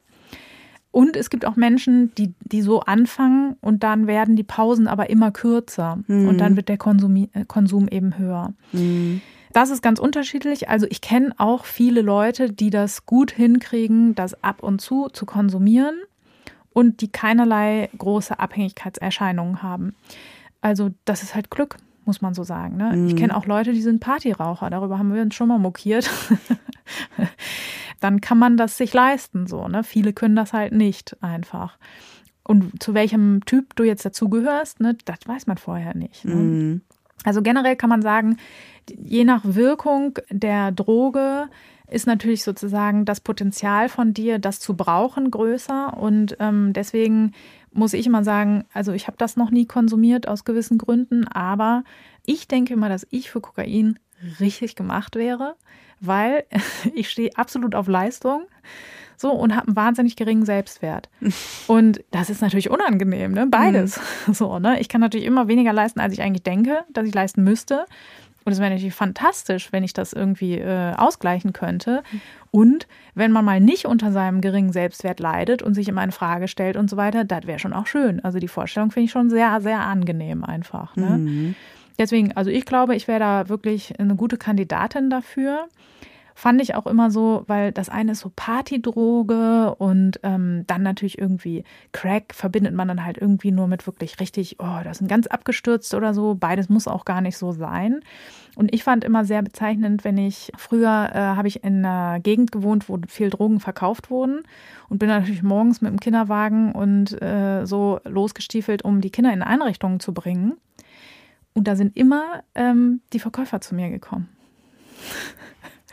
Und es gibt auch Menschen, die, die so anfangen und dann werden die Pausen aber immer kürzer mhm. und dann wird der Konsum, äh, Konsum eben höher. Mhm. Das ist ganz unterschiedlich. Also ich kenne auch viele Leute, die das gut hinkriegen, das ab und zu zu konsumieren und die keinerlei große Abhängigkeitserscheinungen haben. Also das ist halt Glück muss man so sagen. Ne? Mhm. Ich kenne auch Leute, die sind Partyraucher, darüber haben wir uns schon mal mokiert. Dann kann man das sich leisten, so. Ne? Viele können das halt nicht einfach. Und zu welchem Typ du jetzt dazugehörst, ne, das weiß man vorher nicht. Ne? Mhm. Also generell kann man sagen, je nach Wirkung der Droge ist natürlich sozusagen das Potenzial von dir, das zu brauchen, größer. Und ähm, deswegen muss ich immer sagen, also ich habe das noch nie konsumiert aus gewissen Gründen, aber ich denke immer, dass ich für Kokain richtig gemacht wäre, weil ich stehe absolut auf Leistung. So und habe einen wahnsinnig geringen Selbstwert. Und das ist natürlich unangenehm, ne? Beides. Mhm. So, ne? Ich kann natürlich immer weniger leisten, als ich eigentlich denke, dass ich leisten müsste. Und es wäre natürlich fantastisch, wenn ich das irgendwie äh, ausgleichen könnte. Und wenn man mal nicht unter seinem geringen Selbstwert leidet und sich immer in Frage stellt und so weiter, das wäre schon auch schön. Also die Vorstellung finde ich schon sehr, sehr angenehm einfach. Ne? Mhm. Deswegen, also ich glaube, ich wäre da wirklich eine gute Kandidatin dafür fand ich auch immer so, weil das eine ist so Partydroge und ähm, dann natürlich irgendwie Crack verbindet man dann halt irgendwie nur mit wirklich richtig, oh, das sind ganz abgestürzt oder so. Beides muss auch gar nicht so sein. Und ich fand immer sehr bezeichnend, wenn ich früher äh, habe ich in einer Gegend gewohnt, wo viel Drogen verkauft wurden und bin natürlich morgens mit dem Kinderwagen und äh, so losgestiefelt, um die Kinder in Einrichtungen zu bringen. Und da sind immer ähm, die Verkäufer zu mir gekommen.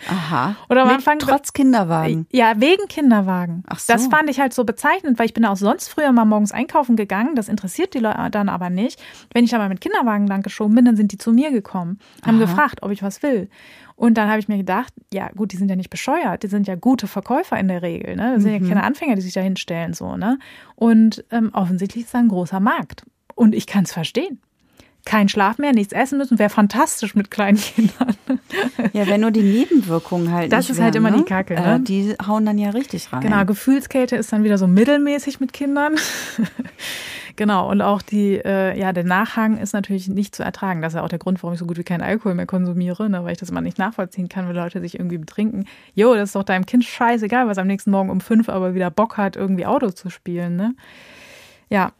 Aha. Oder am Anfang. Trotz Kinderwagen. Ja, wegen Kinderwagen. Ach so. Das fand ich halt so bezeichnend, weil ich bin auch sonst früher mal morgens einkaufen gegangen. Das interessiert die Leute dann aber nicht. Wenn ich aber mit Kinderwagen lang geschoben bin, dann sind die zu mir gekommen, haben Aha. gefragt, ob ich was will. Und dann habe ich mir gedacht, ja gut, die sind ja nicht bescheuert, die sind ja gute Verkäufer in der Regel, ne? Das sind mhm. ja keine Anfänger, die sich da hinstellen so, ne? Und ähm, offensichtlich ist da ein großer Markt. Und ich kann es verstehen kein Schlaf mehr, nichts essen müssen, wäre fantastisch mit kleinen Kindern. Ja, wenn nur die Nebenwirkungen halt. Das ist halt immer ne? die Kacke. Ne? Äh, die hauen dann ja richtig rein. Genau, Gefühlskälte ist dann wieder so mittelmäßig mit Kindern. genau, und auch die, äh, ja, der Nachhang ist natürlich nicht zu ertragen. Das ist ja auch der Grund, warum ich so gut wie keinen Alkohol mehr konsumiere, ne? weil ich das immer nicht nachvollziehen kann, wenn Leute sich irgendwie betrinken. Jo, das ist doch deinem Kind scheißegal, was am nächsten Morgen um fünf aber wieder Bock hat, irgendwie Auto zu spielen. Ne? Ja.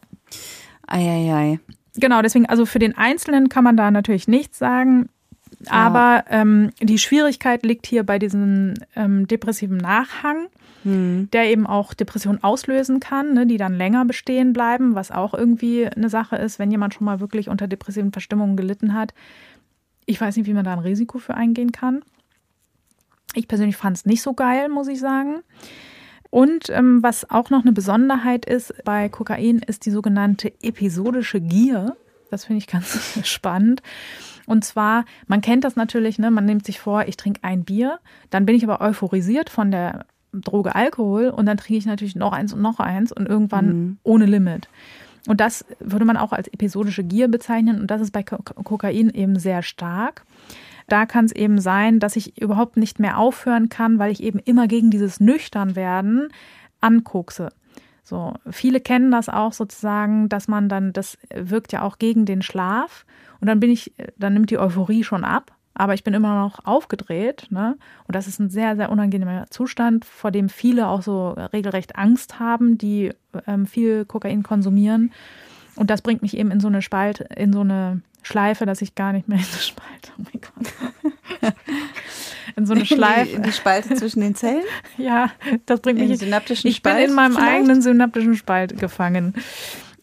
Eieiei. Ei, ei. Genau, deswegen, also für den Einzelnen kann man da natürlich nichts sagen. Aber ähm, die Schwierigkeit liegt hier bei diesem ähm, depressiven Nachhang, hm. der eben auch Depressionen auslösen kann, ne, die dann länger bestehen bleiben, was auch irgendwie eine Sache ist, wenn jemand schon mal wirklich unter depressiven Verstimmungen gelitten hat. Ich weiß nicht, wie man da ein Risiko für eingehen kann. Ich persönlich fand es nicht so geil, muss ich sagen. Und ähm, was auch noch eine Besonderheit ist bei Kokain, ist die sogenannte episodische Gier. Das finde ich ganz spannend. Und zwar, man kennt das natürlich, ne? man nimmt sich vor, ich trinke ein Bier, dann bin ich aber euphorisiert von der Droge Alkohol und dann trinke ich natürlich noch eins und noch eins und irgendwann mhm. ohne Limit. Und das würde man auch als episodische Gier bezeichnen und das ist bei Kokain eben sehr stark. Da kann es eben sein, dass ich überhaupt nicht mehr aufhören kann, weil ich eben immer gegen dieses Nüchternwerden ankokse. So, viele kennen das auch sozusagen, dass man dann, das wirkt ja auch gegen den Schlaf und dann bin ich, dann nimmt die Euphorie schon ab, aber ich bin immer noch aufgedreht, ne? Und das ist ein sehr, sehr unangenehmer Zustand, vor dem viele auch so regelrecht Angst haben, die ähm, viel Kokain konsumieren. Und das bringt mich eben in so eine Spalt, in so eine Schleife, dass ich gar nicht mehr in eine Spalte, oh mein Gott. in so eine Schleife. In die, Spalte zwischen den Zellen? Ja, das bringt in mich. synaptischen ich bin in meinem vielleicht? eigenen synaptischen Spalt gefangen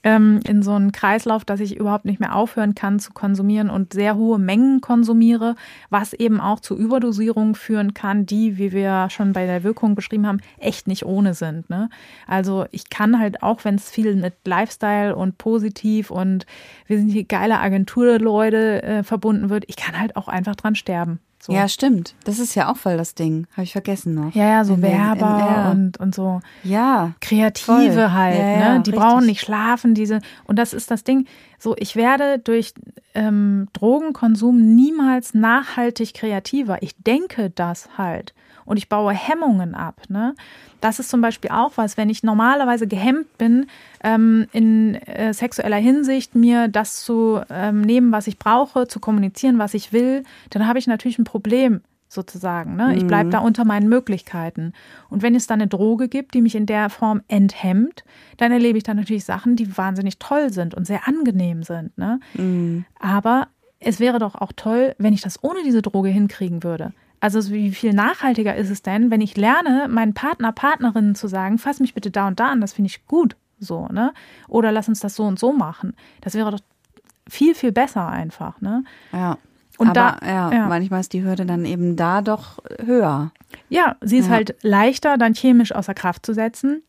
ähm, in so einen Kreislauf, dass ich überhaupt nicht mehr aufhören kann zu konsumieren und sehr hohe Mengen konsumiere, was eben auch zu Überdosierungen führen kann, die, wie wir schon bei der Wirkung beschrieben haben, echt nicht ohne sind. Ne? Also ich kann halt auch, wenn es viel mit Lifestyle und positiv und wir sind hier geile Agenturleute äh, verbunden wird, ich kann halt auch einfach dran sterben. So. Ja, stimmt. Das ist ja auch voll das Ding. Habe ich vergessen noch. Ja, ja, so Werber und, und so. Ja. Kreative voll. halt, ja, ja, ne? Die richtig. brauchen nicht schlafen, diese. Und das ist das Ding. So, ich werde durch ähm, Drogenkonsum niemals nachhaltig kreativer. Ich denke das halt und ich baue Hemmungen ab. Ne? Das ist zum Beispiel auch was, wenn ich normalerweise gehemmt bin, ähm, in äh, sexueller Hinsicht mir das zu ähm, nehmen, was ich brauche, zu kommunizieren, was ich will, dann habe ich natürlich ein Problem sozusagen. Ne? Ich bleibe mhm. da unter meinen Möglichkeiten. Und wenn es dann eine Droge gibt, die mich in der Form enthemmt, dann erlebe ich dann natürlich Sachen, die wahnsinnig toll sind und sehr angenehm sind. Ne? Mhm. Aber es wäre doch auch toll, wenn ich das ohne diese Droge hinkriegen würde. Also wie viel nachhaltiger ist es denn, wenn ich lerne, meinen Partner, Partnerinnen zu sagen, fass mich bitte da und da an, das finde ich gut, so, ne? Oder lass uns das so und so machen. Das wäre doch viel, viel besser einfach, ne? Ja. Und Aber, da, ja, ja, manchmal ist die Hürde dann eben da doch höher. Ja, sie ist ja. halt leichter, dann chemisch außer Kraft zu setzen.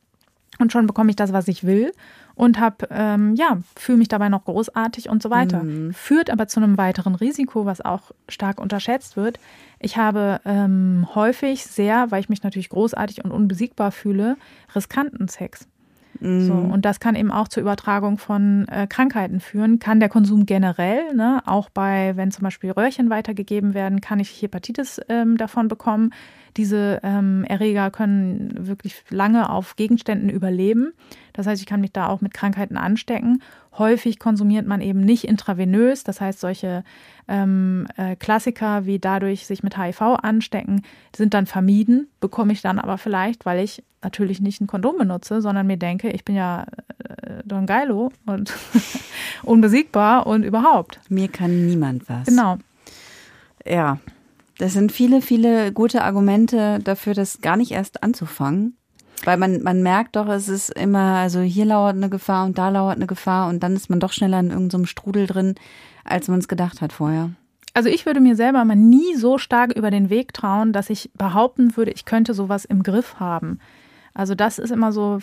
Und schon bekomme ich das, was ich will und habe, ähm, ja, fühle mich dabei noch großartig und so weiter. Mhm. Führt aber zu einem weiteren Risiko, was auch stark unterschätzt wird. Ich habe ähm, häufig sehr, weil ich mich natürlich großartig und unbesiegbar fühle, riskanten Sex. Mhm. So, und das kann eben auch zur Übertragung von äh, Krankheiten führen. Kann der Konsum generell, ne, auch bei, wenn zum Beispiel Röhrchen weitergegeben werden, kann ich Hepatitis ähm, davon bekommen. Diese ähm, Erreger können wirklich lange auf Gegenständen überleben. Das heißt, ich kann mich da auch mit Krankheiten anstecken. Häufig konsumiert man eben nicht intravenös. Das heißt, solche ähm, äh, Klassiker wie dadurch sich mit HIV anstecken, sind dann vermieden, bekomme ich dann aber vielleicht, weil ich natürlich nicht ein Kondom benutze, sondern mir denke, ich bin ja äh, Don Geilo und unbesiegbar und überhaupt. Mir kann niemand was. Genau. Ja, das sind viele, viele gute Argumente dafür, das gar nicht erst anzufangen. Weil man, man merkt doch, es ist immer, also hier lauert eine Gefahr und da lauert eine Gefahr und dann ist man doch schneller in irgendeinem so Strudel drin, als man es gedacht hat vorher. Also ich würde mir selber mal nie so stark über den Weg trauen, dass ich behaupten würde, ich könnte sowas im Griff haben. Also das ist immer so,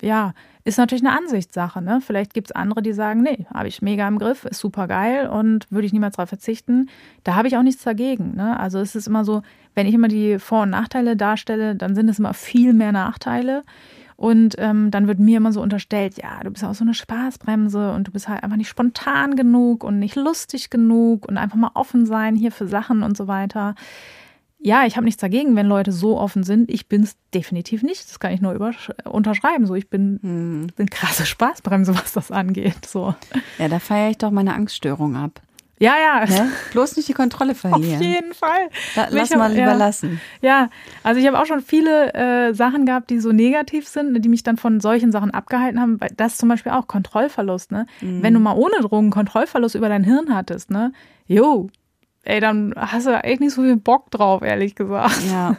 ja, ist natürlich eine Ansichtssache. Ne? Vielleicht gibt es andere, die sagen, nee, habe ich mega im Griff, ist super geil und würde ich niemals darauf verzichten. Da habe ich auch nichts dagegen. Ne? Also es ist immer so, wenn ich immer die Vor- und Nachteile darstelle, dann sind es immer viel mehr Nachteile. Und ähm, dann wird mir immer so unterstellt, ja, du bist auch so eine Spaßbremse und du bist halt einfach nicht spontan genug und nicht lustig genug und einfach mal offen sein hier für Sachen und so weiter ja, ich habe nichts dagegen, wenn Leute so offen sind. Ich bin es definitiv nicht. Das kann ich nur unterschreiben. So, ich bin hm. eine krasse Spaßbremse, was das angeht. So. Ja, da feiere ich doch meine Angststörung ab. Ja, ja. Ne? Bloß nicht die Kontrolle verlieren. Auf jeden Fall. Da, lass hab, mal lieber ja. lassen. Ja, also ich habe auch schon viele äh, Sachen gehabt, die so negativ sind, die mich dann von solchen Sachen abgehalten haben. Das zum Beispiel auch Kontrollverlust. Ne? Mhm. Wenn du mal ohne Drogen Kontrollverlust über dein Hirn hattest, ne? Jo, ey, dann hast du echt nicht so viel Bock drauf, ehrlich gesagt. Ja.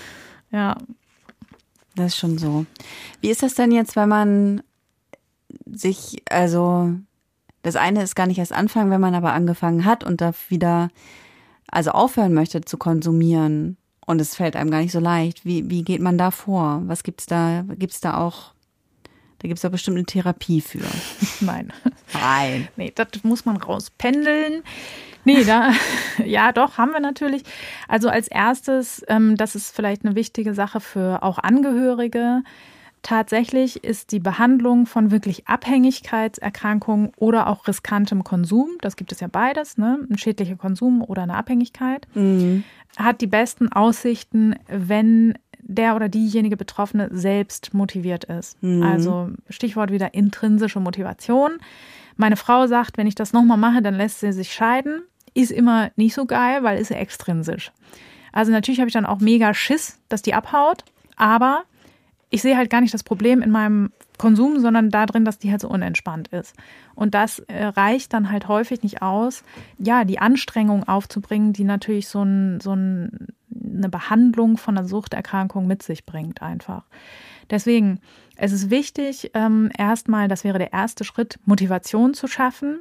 ja. Das ist schon so. Wie ist das denn jetzt, wenn man sich, also, das eine ist gar nicht erst anfangen, wenn man aber angefangen hat und da wieder, also aufhören möchte zu konsumieren und es fällt einem gar nicht so leicht. Wie, wie geht man da vor? Was gibt's da, gibt's da auch, da gibt's da bestimmt eine Therapie für? Nein. Nein. Nee, das muss man rauspendeln. Nee, da, ja, doch, haben wir natürlich. Also als erstes, ähm, das ist vielleicht eine wichtige Sache für auch Angehörige. Tatsächlich ist die Behandlung von wirklich Abhängigkeitserkrankungen oder auch riskantem Konsum, das gibt es ja beides, ne? ein schädlicher Konsum oder eine Abhängigkeit, mhm. hat die besten Aussichten, wenn der oder diejenige Betroffene selbst motiviert ist. Mhm. Also Stichwort wieder intrinsische Motivation. Meine Frau sagt, wenn ich das nochmal mache, dann lässt sie sich scheiden. Ist immer nicht so geil, weil ist ja extrinsisch. Also natürlich habe ich dann auch mega Schiss, dass die abhaut, aber ich sehe halt gar nicht das Problem in meinem Konsum, sondern darin, dass die halt so unentspannt ist. Und das äh, reicht dann halt häufig nicht aus, ja, die Anstrengung aufzubringen, die natürlich so, ein, so ein, eine Behandlung von einer Suchterkrankung mit sich bringt, einfach. Deswegen, es ist wichtig, ähm, erstmal, das wäre der erste Schritt, Motivation zu schaffen.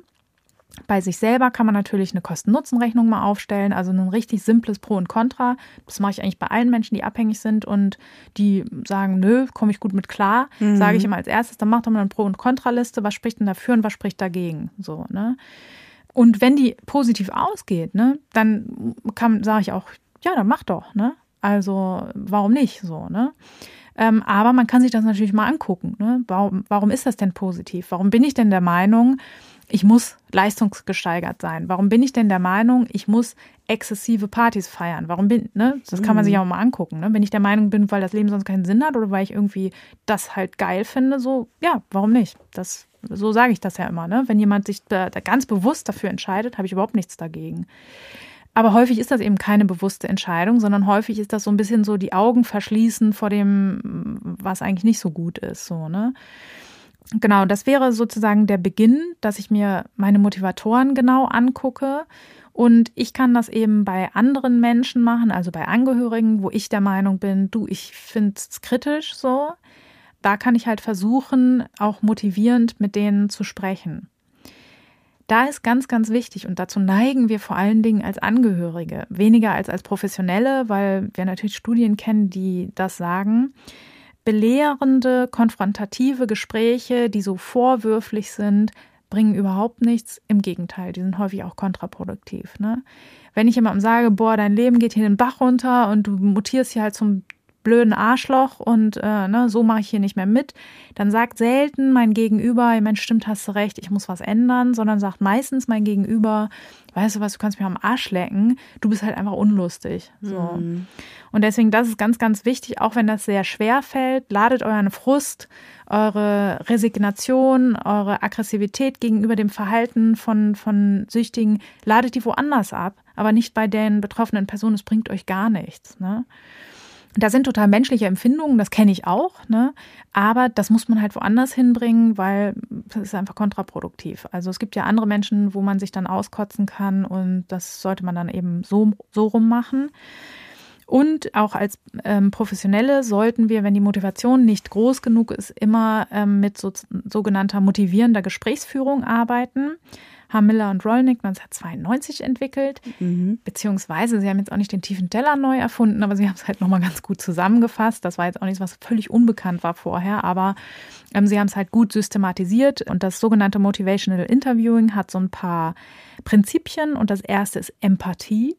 Bei sich selber kann man natürlich eine Kosten-Nutzen-Rechnung mal aufstellen, also ein richtig simples Pro und Contra. Das mache ich eigentlich bei allen Menschen, die abhängig sind und die sagen, nö, komme ich gut mit klar. Mhm. Sage ich immer als erstes, dann macht doch mal eine Pro- und Kontraliste, was spricht denn dafür und was spricht dagegen. So, ne? Und wenn die positiv ausgeht, ne, dann kann, sage ich auch, ja, dann mach doch, ne? Also warum nicht so, ne? Ähm, aber man kann sich das natürlich mal angucken. Ne? Warum, warum ist das denn positiv? Warum bin ich denn der Meinung, ich muss leistungsgesteigert sein. Warum bin ich denn der Meinung, ich muss exzessive Partys feiern? Warum bin, ne? Das kann man sich mhm. auch mal angucken, ne? Wenn ich der Meinung bin, weil das Leben sonst keinen Sinn hat oder weil ich irgendwie das halt geil finde, so, ja, warum nicht? Das, so sage ich das ja immer, ne? Wenn jemand sich da, da ganz bewusst dafür entscheidet, habe ich überhaupt nichts dagegen. Aber häufig ist das eben keine bewusste Entscheidung, sondern häufig ist das so ein bisschen so die Augen verschließen vor dem, was eigentlich nicht so gut ist, so, ne? Genau, das wäre sozusagen der Beginn, dass ich mir meine Motivatoren genau angucke. Und ich kann das eben bei anderen Menschen machen, also bei Angehörigen, wo ich der Meinung bin, du, ich finde es kritisch so. Da kann ich halt versuchen, auch motivierend mit denen zu sprechen. Da ist ganz, ganz wichtig und dazu neigen wir vor allen Dingen als Angehörige, weniger als als Professionelle, weil wir natürlich Studien kennen, die das sagen belehrende, konfrontative Gespräche, die so vorwürflich sind, bringen überhaupt nichts. Im Gegenteil, die sind häufig auch kontraproduktiv. Ne? Wenn ich jemandem sage, boah, dein Leben geht hier den Bach runter und du mutierst hier halt zum blöden Arschloch und äh, ne, so mache ich hier nicht mehr mit, dann sagt selten mein Gegenüber, Mensch, stimmt, hast du recht, ich muss was ändern, sondern sagt meistens mein Gegenüber, weißt du was, du kannst mir am Arsch lecken, du bist halt einfach unlustig. So. Mhm. Und deswegen, das ist ganz, ganz wichtig, auch wenn das sehr schwer fällt, ladet euren Frust, eure Resignation, eure Aggressivität gegenüber dem Verhalten von, von Süchtigen, ladet die woanders ab, aber nicht bei den betroffenen Personen, es bringt euch gar nichts. Ne? Da sind total menschliche Empfindungen, das kenne ich auch, ne? aber das muss man halt woanders hinbringen, weil das ist einfach kontraproduktiv. Also es gibt ja andere Menschen, wo man sich dann auskotzen kann und das sollte man dann eben so, so rummachen. Und auch als ähm, Professionelle sollten wir, wenn die Motivation nicht groß genug ist, immer ähm, mit so, sogenannter motivierender Gesprächsführung arbeiten haben Miller und Rollnick 1992 entwickelt. Mhm. Beziehungsweise sie haben jetzt auch nicht den tiefen Teller neu erfunden, aber sie haben es halt nochmal ganz gut zusammengefasst. Das war jetzt auch nichts, was völlig unbekannt war vorher, aber ähm, sie haben es halt gut systematisiert. Und das sogenannte Motivational Interviewing hat so ein paar Prinzipien. Und das erste ist Empathie.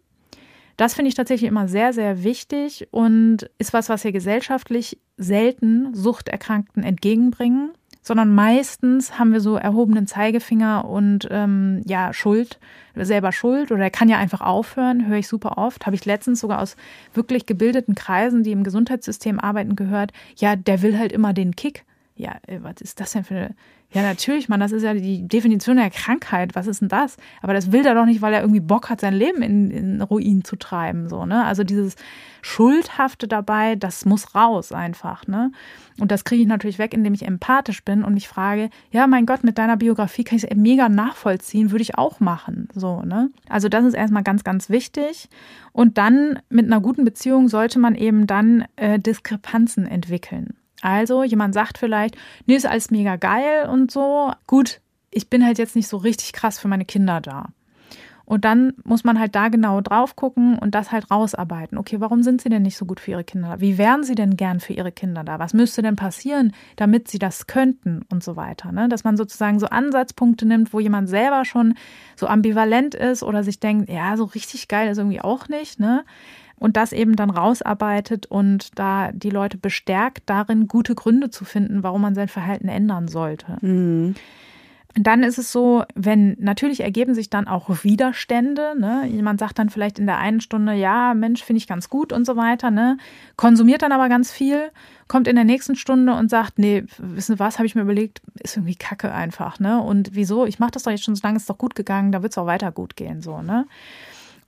Das finde ich tatsächlich immer sehr, sehr wichtig und ist was, was wir gesellschaftlich selten Suchterkrankten entgegenbringen sondern meistens haben wir so erhobenen Zeigefinger und ähm, ja, Schuld, selber Schuld oder er kann ja einfach aufhören, höre ich super oft. Habe ich letztens sogar aus wirklich gebildeten Kreisen, die im Gesundheitssystem arbeiten, gehört, ja, der will halt immer den Kick. Ja, äh, was ist das denn für eine ja, natürlich, man, das ist ja die Definition der Krankheit. Was ist denn das? Aber das will er doch nicht, weil er irgendwie Bock hat, sein Leben in, in Ruin zu treiben, so, ne? Also dieses Schuldhafte dabei, das muss raus einfach, ne? Und das kriege ich natürlich weg, indem ich empathisch bin und mich frage, ja, mein Gott, mit deiner Biografie kann ich es mega nachvollziehen, würde ich auch machen, so, ne? Also das ist erstmal ganz, ganz wichtig. Und dann mit einer guten Beziehung sollte man eben dann äh, Diskrepanzen entwickeln. Also jemand sagt vielleicht, nee, ist alles mega geil und so. Gut, ich bin halt jetzt nicht so richtig krass für meine Kinder da. Und dann muss man halt da genau drauf gucken und das halt rausarbeiten. Okay, warum sind sie denn nicht so gut für ihre Kinder da? Wie wären sie denn gern für ihre Kinder da? Was müsste denn passieren, damit sie das könnten und so weiter? Ne? Dass man sozusagen so Ansatzpunkte nimmt, wo jemand selber schon so ambivalent ist oder sich denkt, ja, so richtig geil ist irgendwie auch nicht. Ne? Und das eben dann rausarbeitet und da die Leute bestärkt, darin gute Gründe zu finden, warum man sein Verhalten ändern sollte. Mhm dann ist es so, wenn natürlich ergeben sich dann auch Widerstände. Ne? Jemand sagt dann vielleicht in der einen Stunde, ja, Mensch, finde ich ganz gut und so weiter. Ne? Konsumiert dann aber ganz viel, kommt in der nächsten Stunde und sagt, nee, wissen Sie was, habe ich mir überlegt, ist irgendwie Kacke einfach. Ne? Und wieso? Ich mache das doch jetzt schon so lange, ist doch gut gegangen, da wird es auch weiter gut gehen. So, ne?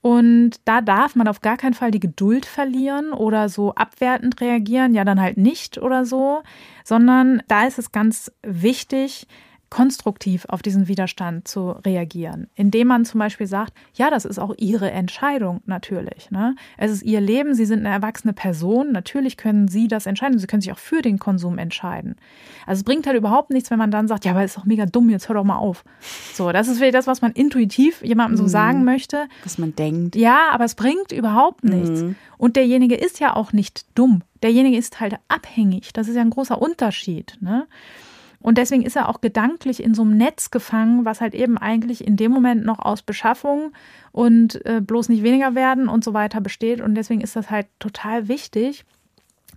Und da darf man auf gar keinen Fall die Geduld verlieren oder so abwertend reagieren, ja dann halt nicht oder so, sondern da ist es ganz wichtig, konstruktiv auf diesen Widerstand zu reagieren, indem man zum Beispiel sagt, ja, das ist auch Ihre Entscheidung natürlich. Ne? Es ist Ihr Leben, Sie sind eine erwachsene Person, natürlich können Sie das entscheiden, Sie können sich auch für den Konsum entscheiden. Also es bringt halt überhaupt nichts, wenn man dann sagt, ja, aber ist doch mega dumm, jetzt hör doch mal auf. So, das ist vielleicht das, was man intuitiv jemandem so mhm. sagen möchte. Was man denkt. Ja, aber es bringt überhaupt nichts. Mhm. Und derjenige ist ja auch nicht dumm. Derjenige ist halt abhängig. Das ist ja ein großer Unterschied. Ne? Und deswegen ist er auch gedanklich in so einem Netz gefangen, was halt eben eigentlich in dem Moment noch aus Beschaffung und äh, bloß nicht weniger werden und so weiter besteht. Und deswegen ist das halt total wichtig,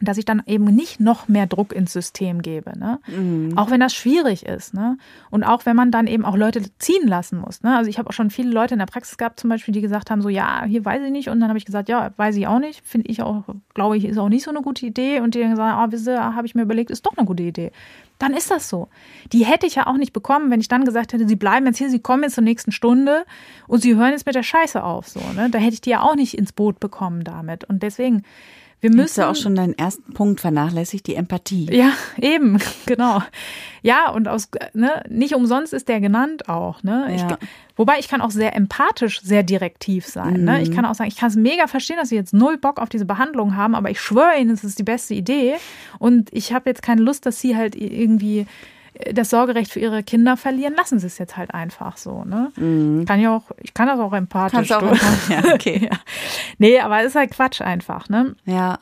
dass ich dann eben nicht noch mehr Druck ins System gebe. Ne? Mhm. Auch wenn das schwierig ist. Ne? Und auch wenn man dann eben auch Leute ziehen lassen muss. Ne? Also ich habe auch schon viele Leute in der Praxis gehabt, zum Beispiel, die gesagt haben, so ja, hier weiß ich nicht. Und dann habe ich gesagt, ja, weiß ich auch nicht. Finde ich auch, glaube ich, ist auch nicht so eine gute Idee. Und die dann gesagt, ah, wisse, habe ich mir überlegt, ist doch eine gute Idee. Dann ist das so. Die hätte ich ja auch nicht bekommen, wenn ich dann gesagt hätte, sie bleiben jetzt hier, sie kommen jetzt zur nächsten Stunde und sie hören jetzt mit der Scheiße auf. So, ne? Da hätte ich die ja auch nicht ins Boot bekommen damit. Und deswegen wir müssen ja auch schon deinen ersten Punkt vernachlässigt, die Empathie. Ja, eben, genau. Ja, und aus ne, nicht umsonst ist der genannt auch, ne? Ja. Ich, wobei ich kann auch sehr empathisch, sehr direktiv sein, mhm. ne? Ich mhm. kann auch sagen, ich kann es mega verstehen, dass sie jetzt null Bock auf diese Behandlung haben, aber ich schwöre ihnen, es ist die beste Idee und ich habe jetzt keine Lust, dass sie halt irgendwie das Sorgerecht für ihre Kinder verlieren, lassen sie es jetzt halt einfach so. Ne? Mhm. Kann ja auch, ich kann das auch empathisch. Kannst auch empathisch, ja, okay. ja. Nee, aber es ist halt Quatsch einfach, ne? Ja.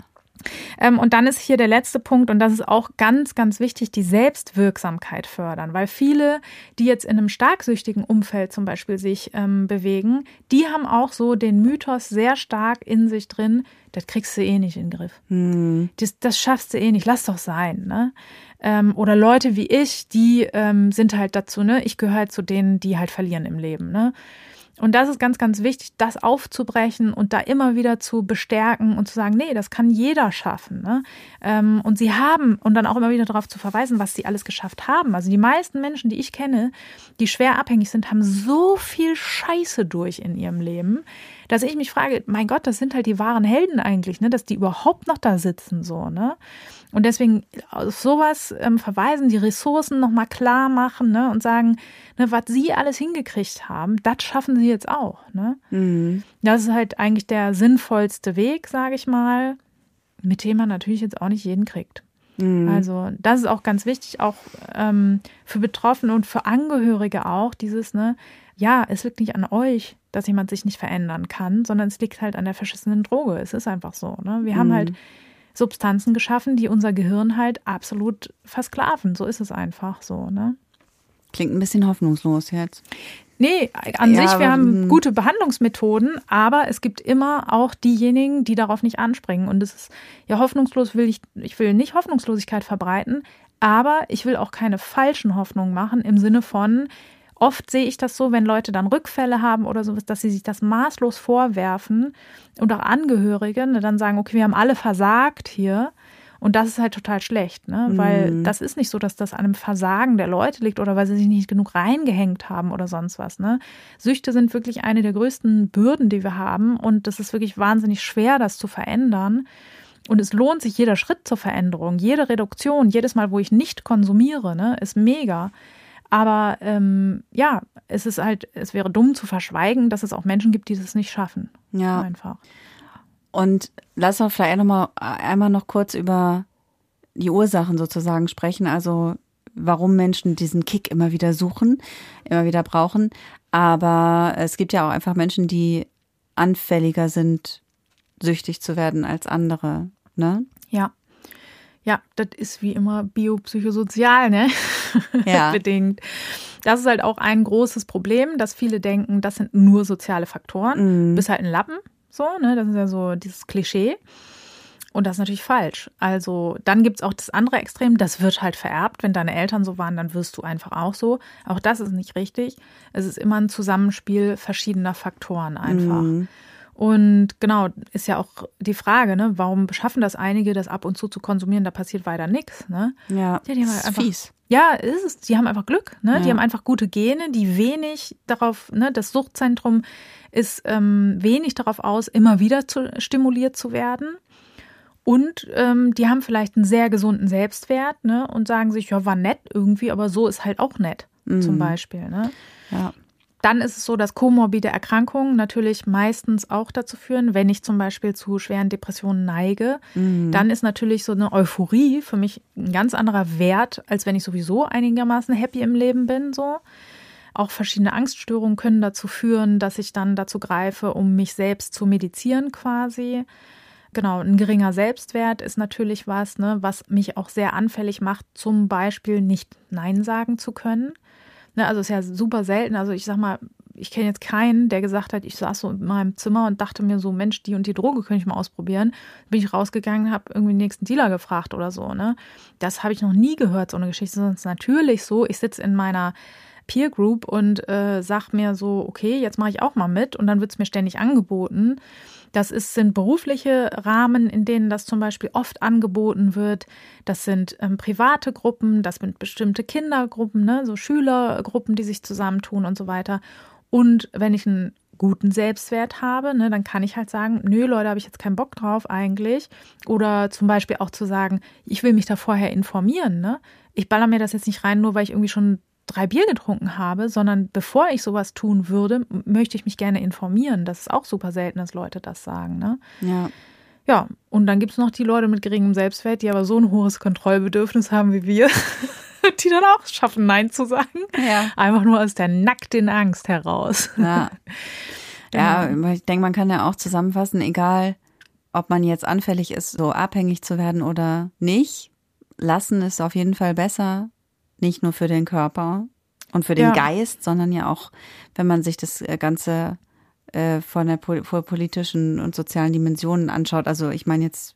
Ähm, und dann ist hier der letzte Punkt, und das ist auch ganz, ganz wichtig, die Selbstwirksamkeit fördern. Weil viele, die jetzt in einem stark süchtigen Umfeld zum Beispiel sich ähm, bewegen, die haben auch so den Mythos sehr stark in sich drin, das kriegst du eh nicht in den Griff. Hm. Das, das schaffst du eh nicht, lass doch sein. Ne? Ähm, oder Leute wie ich, die ähm, sind halt dazu, ne? Ich gehöre halt zu denen, die halt verlieren im Leben, ne? Und das ist ganz, ganz wichtig, das aufzubrechen und da immer wieder zu bestärken und zu sagen, nee, das kann jeder schaffen. Ne? Ähm, und sie haben, und dann auch immer wieder darauf zu verweisen, was sie alles geschafft haben. Also die meisten Menschen, die ich kenne, die schwer abhängig sind, haben so viel Scheiße durch in ihrem Leben, dass ich mich frage, mein Gott, das sind halt die wahren Helden eigentlich, ne? dass die überhaupt noch da sitzen, so, ne? Und deswegen auf sowas ähm, verweisen, die Ressourcen nochmal klar machen ne, und sagen, ne, was sie alles hingekriegt haben, das schaffen sie jetzt auch. Ne? Mhm. Das ist halt eigentlich der sinnvollste Weg, sage ich mal, mit dem man natürlich jetzt auch nicht jeden kriegt. Mhm. Also das ist auch ganz wichtig, auch ähm, für Betroffene und für Angehörige auch, dieses, ne, ja, es liegt nicht an euch, dass jemand sich nicht verändern kann, sondern es liegt halt an der verschissenen Droge. Es ist einfach so. Ne? Wir mhm. haben halt Substanzen geschaffen, die unser Gehirn halt absolut versklaven. So ist es einfach so, ne? Klingt ein bisschen hoffnungslos jetzt. Nee, an ja, sich, wir haben hm. gute Behandlungsmethoden, aber es gibt immer auch diejenigen, die darauf nicht anspringen. Und es ist ja hoffnungslos, will ich, ich will nicht Hoffnungslosigkeit verbreiten, aber ich will auch keine falschen Hoffnungen machen im Sinne von, Oft sehe ich das so, wenn Leute dann Rückfälle haben oder sowas, dass sie sich das maßlos vorwerfen und auch Angehörige ne, dann sagen, okay, wir haben alle versagt hier. Und das ist halt total schlecht, ne? Weil mhm. das ist nicht so, dass das an einem Versagen der Leute liegt oder weil sie sich nicht genug reingehängt haben oder sonst was, ne? Süchte sind wirklich eine der größten Bürden, die wir haben. Und das ist wirklich wahnsinnig schwer, das zu verändern. Und es lohnt sich jeder Schritt zur Veränderung, jede Reduktion, jedes Mal, wo ich nicht konsumiere, ne, ist mega. Aber ähm, ja, es ist halt, es wäre dumm zu verschweigen, dass es auch Menschen gibt, die das nicht schaffen. Ja. Einfach. Und lass uns vielleicht nochmal einmal noch kurz über die Ursachen sozusagen sprechen. Also warum Menschen diesen Kick immer wieder suchen, immer wieder brauchen. Aber es gibt ja auch einfach Menschen, die anfälliger sind, süchtig zu werden als andere, ne? Ja. Ja, das ist wie immer biopsychosozial, ne? Ja. Bedingt. Das ist halt auch ein großes Problem, dass viele denken, das sind nur soziale Faktoren. Mhm. Bist halt ein Lappen, so, ne? Das ist ja so dieses Klischee. Und das ist natürlich falsch. Also dann gibt es auch das andere Extrem, das wird halt vererbt. Wenn deine Eltern so waren, dann wirst du einfach auch so. Auch das ist nicht richtig. Es ist immer ein Zusammenspiel verschiedener Faktoren einfach. Mhm. Und genau, ist ja auch die Frage, ne, warum schaffen das einige, das ab und zu zu konsumieren, da passiert weiter nichts, ne? Ja, Ja, die haben das halt ist einfach- fies. Ja, ist es. Die haben einfach Glück, ne? Die Ja. haben einfach gute Gene, die wenig darauf, ne, das Suchtzentrum ist ähm, wenig darauf aus, immer wieder zu, stimuliert zu werden. Und ähm, die haben vielleicht einen sehr gesunden Selbstwert, ne? Und sagen sich, ja, war nett irgendwie, aber so ist halt auch nett, zum Beispiel, ne? Ja. Dann ist es so, dass komorbide Erkrankungen natürlich meistens auch dazu führen, wenn ich zum Beispiel zu schweren Depressionen neige, dann ist natürlich so eine Euphorie für mich ein ganz anderer Wert, als wenn ich sowieso einigermaßen happy im Leben bin, so. Auch verschiedene Angststörungen können dazu führen, dass ich dann dazu greife, um mich selbst zu medizieren quasi. Genau, ein geringer Selbstwert ist natürlich was, ne, was mich auch sehr anfällig macht, zum Beispiel nicht Nein sagen zu können. Ne, also ist ja super selten. Also ich sag mal, ich kenne jetzt keinen, der gesagt hat, ich saß so in meinem Zimmer und dachte mir so, Mensch, die und die Droge könnte ich mal ausprobieren. Bin ich rausgegangen, habe irgendwie den nächsten Dealer gefragt oder so. Ne, das habe ich noch nie gehört, so eine Geschichte. Sonst natürlich so. Ich sitze in meiner Peer Group und äh, sag mir so, okay, jetzt mache ich auch mal mit und dann wird es mir ständig angeboten. Das ist, sind berufliche Rahmen, in denen das zum Beispiel oft angeboten wird. Das sind ähm, private Gruppen, das sind bestimmte Kindergruppen, ne, so Schülergruppen, die sich zusammentun und so weiter. Und wenn ich einen guten Selbstwert habe, ne, dann kann ich halt sagen, nö, Leute, habe ich jetzt keinen Bock drauf eigentlich. Oder zum Beispiel auch zu sagen, ich will mich da vorher informieren. Ne? Ich baller mir das jetzt nicht rein, nur weil ich irgendwie schon drei Bier getrunken habe, sondern bevor ich sowas tun würde, möchte ich mich gerne informieren. Das ist auch super selten, dass Leute das sagen. Ne? Ja. Ja, und dann gibt es noch die Leute mit geringem Selbstwert, die aber so ein hohes Kontrollbedürfnis haben wie wir, die dann auch schaffen, Nein zu sagen. Ja. Einfach nur aus der nackten Angst heraus. Ja. ja, ich denke, man kann ja auch zusammenfassen, egal ob man jetzt anfällig ist, so abhängig zu werden oder nicht, lassen ist auf jeden Fall besser, nicht nur für den Körper und für den Ja. Geist, sondern ja auch, wenn man sich das äh, Ganze äh, von der po vor politischen und sozialen Dimensionen anschaut. Also ich meine jetzt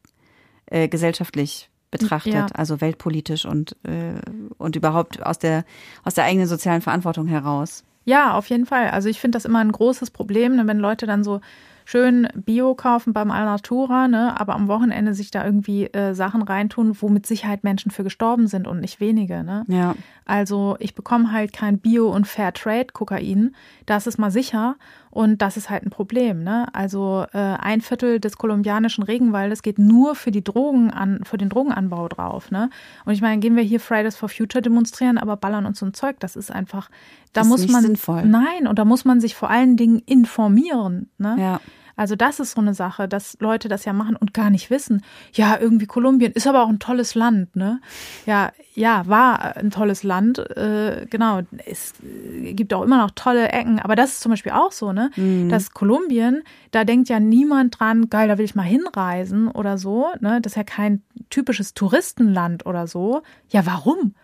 äh, gesellschaftlich betrachtet, Ja. also weltpolitisch und äh, und überhaupt aus der aus der eigenen sozialen Verantwortung heraus. Ja, auf jeden Fall. Also ich finde das immer ein großes Problem, ne, wenn Leute dann so schön Bio kaufen beim Alnatura, ne, aber am Wochenende sich da irgendwie äh, Sachen reintun, wo mit Sicherheit Menschen für gestorben sind und nicht wenige. Ne? Ja. Also ich bekomme halt kein Bio- und Fairtrade-Kokain. Das ist mal sicher. Und das ist halt ein Problem. Ne? Also äh, ein Viertel des kolumbianischen Regenwaldes geht nur für die Drogen an, für den Drogenanbau drauf. Ne? Und ich meine, gehen wir hier Fridays for Future demonstrieren, aber ballern uns so ein Zeug. Das ist einfach, da Ist muss man sinnvoll. nein, und da muss man sich vor allen Dingen informieren. Ne? Ja. Also das ist so eine Sache, dass Leute das ja machen und gar nicht wissen. Ja, irgendwie Kolumbien ist aber auch ein tolles Land, ne? Ja, ja, war ein tolles Land. Äh, genau, es äh, gibt auch immer noch tolle Ecken, aber das ist zum Beispiel auch so, ne? Dass Kolumbien, da denkt ja niemand dran, geil, da will ich mal hinreisen oder so, ne? Das ist ja kein typisches Touristenland oder so. Ja, warum?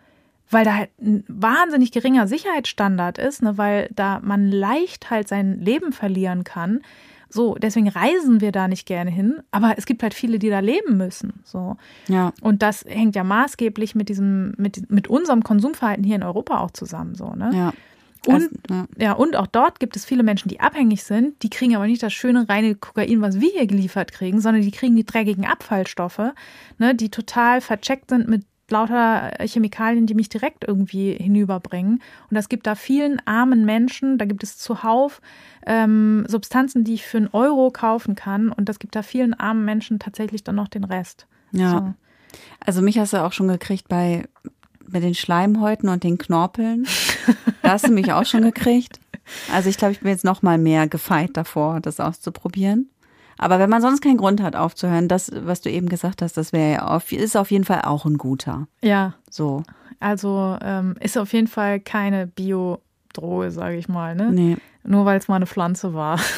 weil da halt ein wahnsinnig geringer Sicherheitsstandard ist, ne, weil da man leicht halt sein Leben verlieren kann. So, deswegen reisen wir da nicht gerne hin, aber es gibt halt viele, die da leben müssen. So. Ja. Und das hängt ja maßgeblich mit diesem, mit, mit unserem Konsumverhalten hier in Europa auch zusammen. So, ne? Ja. Und, Also, ja. ja, und auch dort gibt es viele Menschen, die abhängig sind. Die kriegen aber nicht das schöne reine Kokain, was wir hier geliefert kriegen, sondern die kriegen die dreckigen Abfallstoffe, ne, die total vercheckt sind mit lauter Chemikalien, die mich direkt irgendwie hinüberbringen. Und das gibt da vielen armen Menschen, da gibt es zuhauf ähm, Substanzen, die ich für einen Euro kaufen kann. Und das gibt da vielen armen Menschen tatsächlich dann noch den Rest. Ja. So. Also mich hast du auch schon gekriegt bei, bei den Schleimhäuten und den Knorpeln. Da hast du mich auch schon gekriegt. Also ich glaube, ich bin jetzt noch mal mehr gefeit davor, das auszuprobieren. Aber wenn man sonst keinen Grund hat aufzuhören, das, was du eben gesagt hast, das wäre ja auf, ist auf jeden Fall auch ein guter. Ja, So. Also ähm, ist auf jeden Fall keine Suchtdroge, sage ich mal. Ne? Nee. Nur weil es mal eine Pflanze war.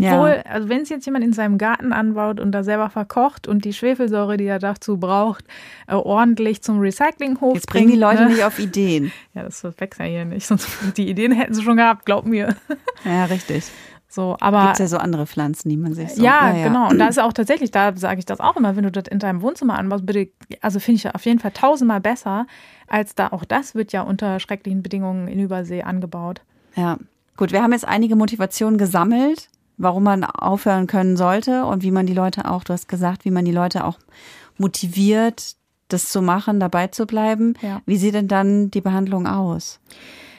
Ja. Obwohl, also wenn es jetzt jemand in seinem Garten anbaut und da selber verkocht und die Schwefelsäure, die er dazu braucht, äh, ordentlich zum Recyclinghof Jetzt bringen die Leute ne? nicht auf Ideen. Ja, das wächst ja hier nicht. Sonst die Ideen hätten sie schon gehabt, glaub mir. Ja, richtig. So, aber Gibt es ja so andere Pflanzen, die man sich so. ja, genau. Und da ist auch tatsächlich, da sage ich das auch immer, wenn du das in deinem Wohnzimmer anbaust, bitte, also finde ich auf jeden Fall tausendmal besser, als da auch das wird ja unter schrecklichen Bedingungen in Übersee angebaut. Ja. Gut, wir haben jetzt einige Motivationen gesammelt, warum man aufhören können sollte und wie man die Leute auch, du hast gesagt, wie man die Leute auch motiviert, das zu machen, dabei zu bleiben. Ja. Wie sieht denn dann die Behandlung aus?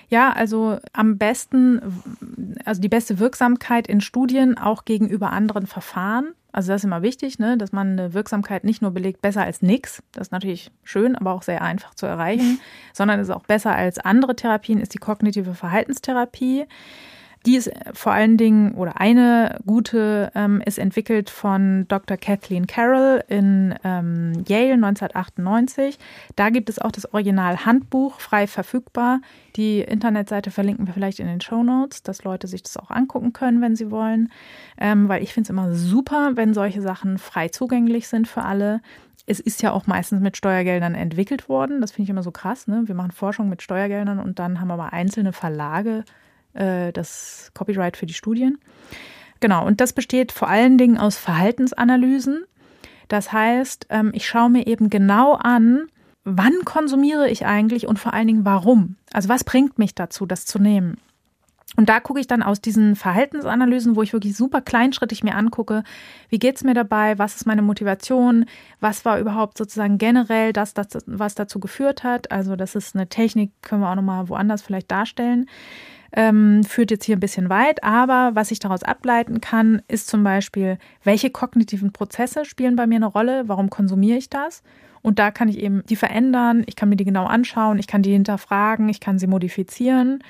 Ja, also am besten, also die beste Wirksamkeit in Studien auch gegenüber anderen Verfahren. Also das ist immer wichtig, ne, dass man eine Wirksamkeit nicht nur belegt, besser als nix. Das ist natürlich schön, aber auch sehr einfach zu erreichen, sondern ist auch besser als andere Therapien, ist die kognitive Verhaltenstherapie. Die ist vor allen Dingen, oder eine gute, ähm, ist entwickelt von Dr. Kathleen Carroll in ähm, Yale 1998. Da gibt es auch das Original-Handbuch frei verfügbar. Die Internetseite verlinken wir vielleicht in den Show Notes, dass Leute sich das auch angucken können, wenn sie wollen. Ähm, weil ich finde es immer super, wenn solche Sachen frei zugänglich sind für alle. Es ist ja auch meistens mit Steuergeldern entwickelt worden. Das finde ich immer so krass. Ne? Wir machen Forschung mit Steuergeldern und dann haben aber einzelne Verlage äh, das Copyright für die Studien. Genau, und das besteht vor allen Dingen aus Verhaltensanalysen. Das heißt, ähm, ich schaue mir eben genau an, wann konsumiere ich eigentlich und vor allen Dingen warum. Also was bringt mich dazu, das zu nehmen? Und da gucke ich dann aus diesen Verhaltensanalysen, wo ich wirklich super kleinschrittig mir angucke, wie geht's mir dabei, was ist meine Motivation, was war überhaupt sozusagen generell das, das was dazu geführt hat. Also das ist eine Technik, können wir auch nochmal woanders vielleicht darstellen. Ähm, führt jetzt hier ein bisschen weit, aber was ich daraus ableiten kann, ist zum Beispiel, welche kognitiven Prozesse spielen bei mir eine Rolle, warum konsumiere ich das? Und da kann ich eben die verändern, ich kann mir die genau anschauen, ich kann die hinterfragen, ich kann sie modifizieren.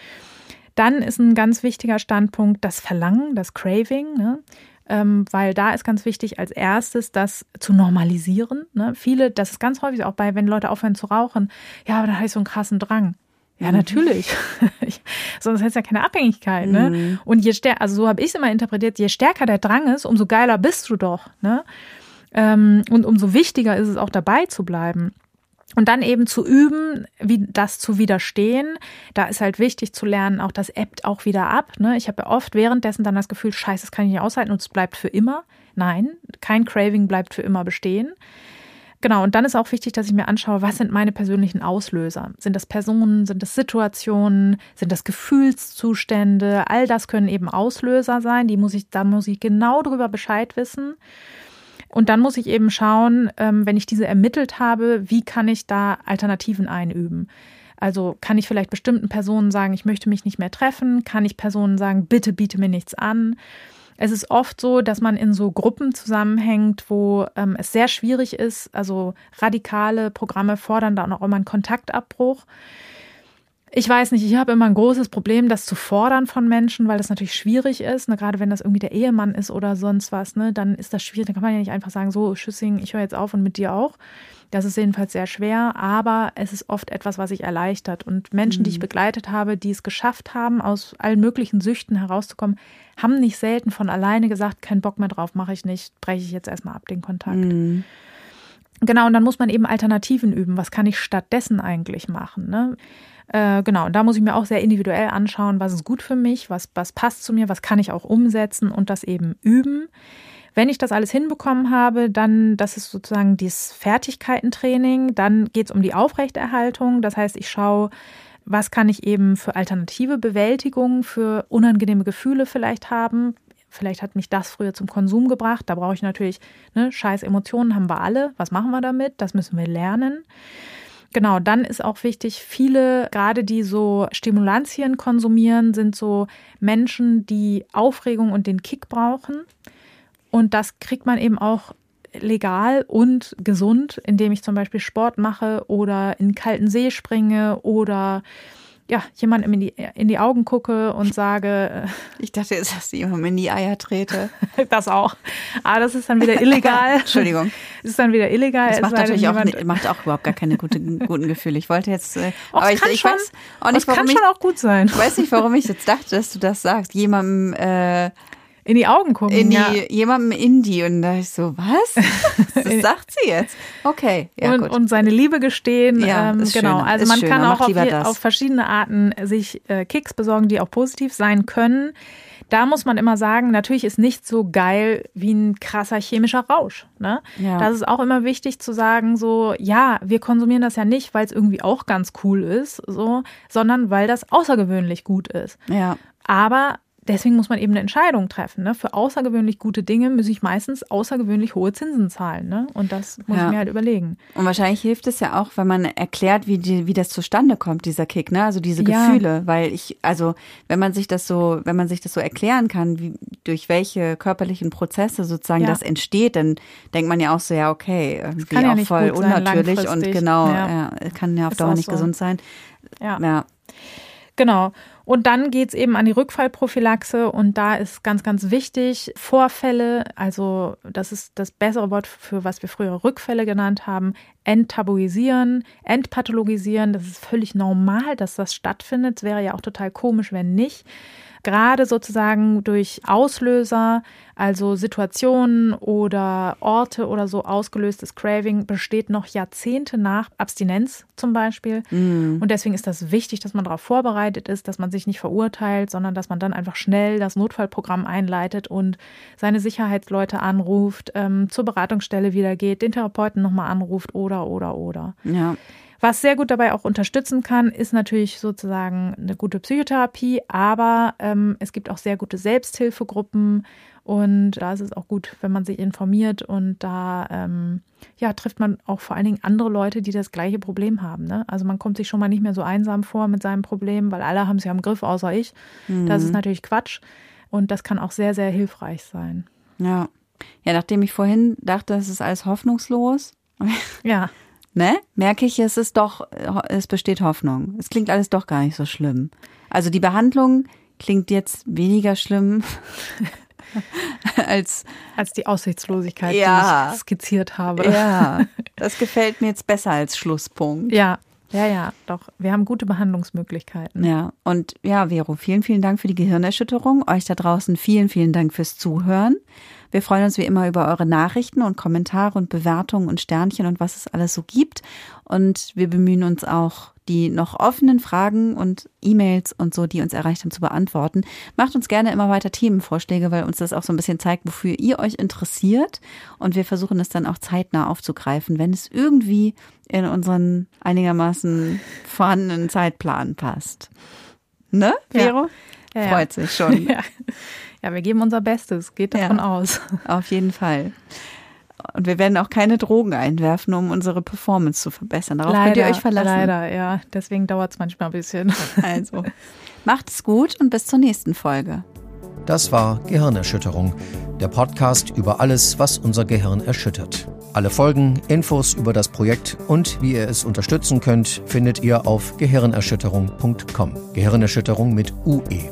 Dann ist ein ganz wichtiger Standpunkt das Verlangen, das Craving, ne? ähm, weil da ist ganz wichtig als erstes das zu normalisieren. Ne? Viele, das ist ganz häufig auch bei, wenn Leute aufhören zu rauchen, ja, aber dann habe ich so einen krassen Drang. Ja, natürlich. Ich, sonst hätte es ja keine Abhängigkeit. Ne? Mhm. Und je stärker, also so habe ich es immer interpretiert, je stärker der Drang ist, umso geiler bist du doch. Ne? Ähm, und umso wichtiger ist es auch dabei zu bleiben. Und dann eben zu üben, wie das zu widerstehen. Da ist halt wichtig zu lernen, auch das ebbt auch wieder ab. Ne? Ich habe ja oft währenddessen dann das Gefühl, scheiße, das kann ich nicht aushalten und es bleibt für immer. Nein, kein Craving bleibt für immer bestehen. Genau, und dann ist auch wichtig, dass ich mir anschaue, was sind meine persönlichen Auslöser? Sind das Personen, sind das Situationen, sind das Gefühlszustände? All das können eben Auslöser sein. Die muss ich, da muss ich genau drüber Bescheid wissen. Und dann muss ich eben schauen, ähm, wenn ich diese ermittelt habe, wie kann ich da Alternativen einüben? Also kann ich vielleicht bestimmten Personen sagen, ich möchte mich nicht mehr treffen? Kann ich Personen sagen, bitte biete mir nichts an? Es ist oft so, dass man in so Gruppen zusammenhängt, wo ähm, es sehr schwierig ist. Also radikale Programme fordern da auch immer einen Kontaktabbruch. Ich weiß nicht, ich habe immer ein großes Problem, das zu fordern von Menschen, weil das natürlich schwierig ist. Ne? Gerade wenn das irgendwie der Ehemann ist oder sonst was, ne? dann ist das schwierig. Dann kann man ja nicht einfach sagen, so, Schüssing, ich höre jetzt auf und mit dir auch. Das ist jedenfalls sehr schwer, aber es ist oft etwas, was sich erleichtert. Und Menschen, die ich begleitet habe, die es geschafft haben, aus allen möglichen Süchten herauszukommen, haben nicht selten von alleine gesagt, kein Bock mehr drauf, mache ich nicht, breche ich jetzt erstmal ab den Kontakt. Mhm. Genau, und dann muss man eben Alternativen üben. Was kann ich stattdessen eigentlich machen? Ne? Äh, genau, und da muss ich mir auch sehr individuell anschauen, was ist gut für mich, was, was passt zu mir, was kann ich auch umsetzen und das eben üben. Wenn ich das alles hinbekommen habe, dann, das ist sozusagen dieses Fertigkeitentraining, dann geht es um die Aufrechterhaltung. Das heißt, ich schaue, was kann ich eben für alternative Bewältigung, für unangenehme Gefühle vielleicht haben. Vielleicht hat mich das früher zum Konsum gebracht. Da brauche ich natürlich, ne, scheiß Emotionen haben wir alle. Was machen wir damit? Das müssen wir lernen. Genau, dann ist auch wichtig, viele, gerade die so Stimulantien konsumieren, sind so Menschen, die Aufregung und den Kick brauchen. Und das kriegt man eben auch legal und gesund, indem ich zum Beispiel Sport mache oder in kalten See springe oder ja, jemandem in die, in die Augen gucke und sage. Äh, ich dachte jetzt, dass ich jemandem in die Eier trete. das auch. Aber das ist dann wieder illegal. Entschuldigung. Das ist dann wieder illegal. Das macht natürlich auch, nicht, macht auch überhaupt gar keine gute, guten Gefühle. Ich wollte jetzt, äh, Och, aber ich, ich schon, weiß auch nicht, warum kann ich, schon auch gut sein. Ich weiß nicht, warum ich jetzt dachte, dass du das sagst. Jemandem, äh, in die Augen gucken. In die, ja. jemandem in die. Und da ich so, was? Das sagt sie jetzt. Okay. Ja, und, und seine Liebe gestehen. Ja, ähm, genau. Schöner. Also ist man schöner. kann auch auf, auf, verschiedene Arten sich äh, Kicks besorgen, die auch positiv sein können. Da muss man immer sagen, natürlich ist nicht so geil wie ein krasser chemischer Rausch. Ne? Ja. Das ist auch immer wichtig zu sagen, so, ja, wir konsumieren das ja nicht, weil es irgendwie auch ganz cool ist, so, sondern weil das außergewöhnlich gut ist. Ja. Aber deswegen muss man eben eine Entscheidung treffen. Ne? Für außergewöhnlich gute Dinge muss ich meistens außergewöhnlich hohe Zinsen zahlen. Ne? Und das muss ja. ich mir halt überlegen. Und wahrscheinlich hilft es ja auch, wenn man erklärt, wie, die, wie das zustande kommt, dieser Kick, ne? Also diese ja. Gefühle. Weil ich, also wenn man sich das so, wenn man sich das so erklären kann, wie, durch welche körperlichen Prozesse sozusagen ja. das entsteht, dann denkt man ja auch so, ja, okay, irgendwie kann ja auch voll unnatürlich und genau, ja. kann ja auf Dauer nicht so. gesund sein. Ja. Genau. Und dann geht es eben an die Rückfallprophylaxe und da ist ganz, ganz wichtig, Vorfälle, also das ist das bessere Wort für was wir früher Rückfälle genannt haben, enttabuisieren, entpathologisieren. Das ist völlig normal, dass das stattfindet. Es wäre ja auch total komisch, wenn nicht gerade sozusagen durch Auslöser, also Situationen oder Orte oder so ausgelöstes Craving besteht noch Jahrzehnte nach Abstinenz zum Beispiel. Mm. Und deswegen ist das wichtig, dass man darauf vorbereitet ist, dass man sich nicht verurteilt, sondern dass man dann einfach schnell das Notfallprogramm einleitet und seine Sicherheitsleute anruft, ähm, zur Beratungsstelle wieder geht, den Therapeuten nochmal anruft oder, oder, oder. Ja. Was sehr gut dabei auch unterstützen kann, ist natürlich sozusagen eine gute Psychotherapie, aber ähm, es gibt auch sehr gute Selbsthilfegruppen und da ist es auch gut, wenn man sich informiert und da ähm, ja, trifft man auch vor allen Dingen andere Leute, die das gleiche Problem haben. Ne? Also man kommt sich schon mal nicht mehr so einsam vor mit seinem Problem, weil alle haben es ja im Griff, außer ich. Mhm. Das ist natürlich Quatsch und das kann auch sehr, sehr hilfreich sein. Ja. Ja, nachdem ich vorhin dachte, es ist alles hoffnungslos. Ja ne, merke ich, es ist doch, es besteht Hoffnung. Es klingt alles doch gar nicht so schlimm. Also die Behandlung klingt jetzt weniger schlimm als als die Aussichtslosigkeit, ja, die ich skizziert habe. Ja, das gefällt mir jetzt besser als Schlusspunkt. Ja, ja, ja, doch. Wir haben gute Behandlungsmöglichkeiten. Ja, und ja, Vero, vielen, vielen Dank für die Gehirnerschütterung. Euch da draußen vielen, vielen Dank fürs Zuhören. Wir freuen uns wie immer über eure Nachrichten und Kommentare und Bewertungen und Sternchen und was es alles so gibt. Und wir bemühen uns auch, die noch offenen Fragen und E-Mails und so, die uns erreicht haben, zu beantworten. Macht uns gerne immer weiter Themenvorschläge, weil uns das auch so ein bisschen zeigt, wofür ihr euch interessiert. Und wir versuchen es dann auch zeitnah aufzugreifen, wenn es irgendwie in unseren einigermaßen vorhandenen Zeitplan passt. Ne, Vero? Ja. Ja, Freut sich schon. Ja. Ja, wir geben unser Bestes, geht davon ja, aus. Auf jeden Fall. Und wir werden auch keine Drogen einwerfen, um unsere Performance zu verbessern. Darauf leider, könnt ihr euch verlassen. Leider, ja. Deswegen dauert es manchmal ein bisschen. Also, macht es gut und bis zur nächsten Folge. Das war Gehirnerschütterung, der Podcast über alles, was unser Gehirn erschüttert. Alle Folgen, Infos über das Projekt und wie ihr es unterstützen könnt, findet ihr auf gehirnerschütterung.com. Gehirnerschütterung mit UE.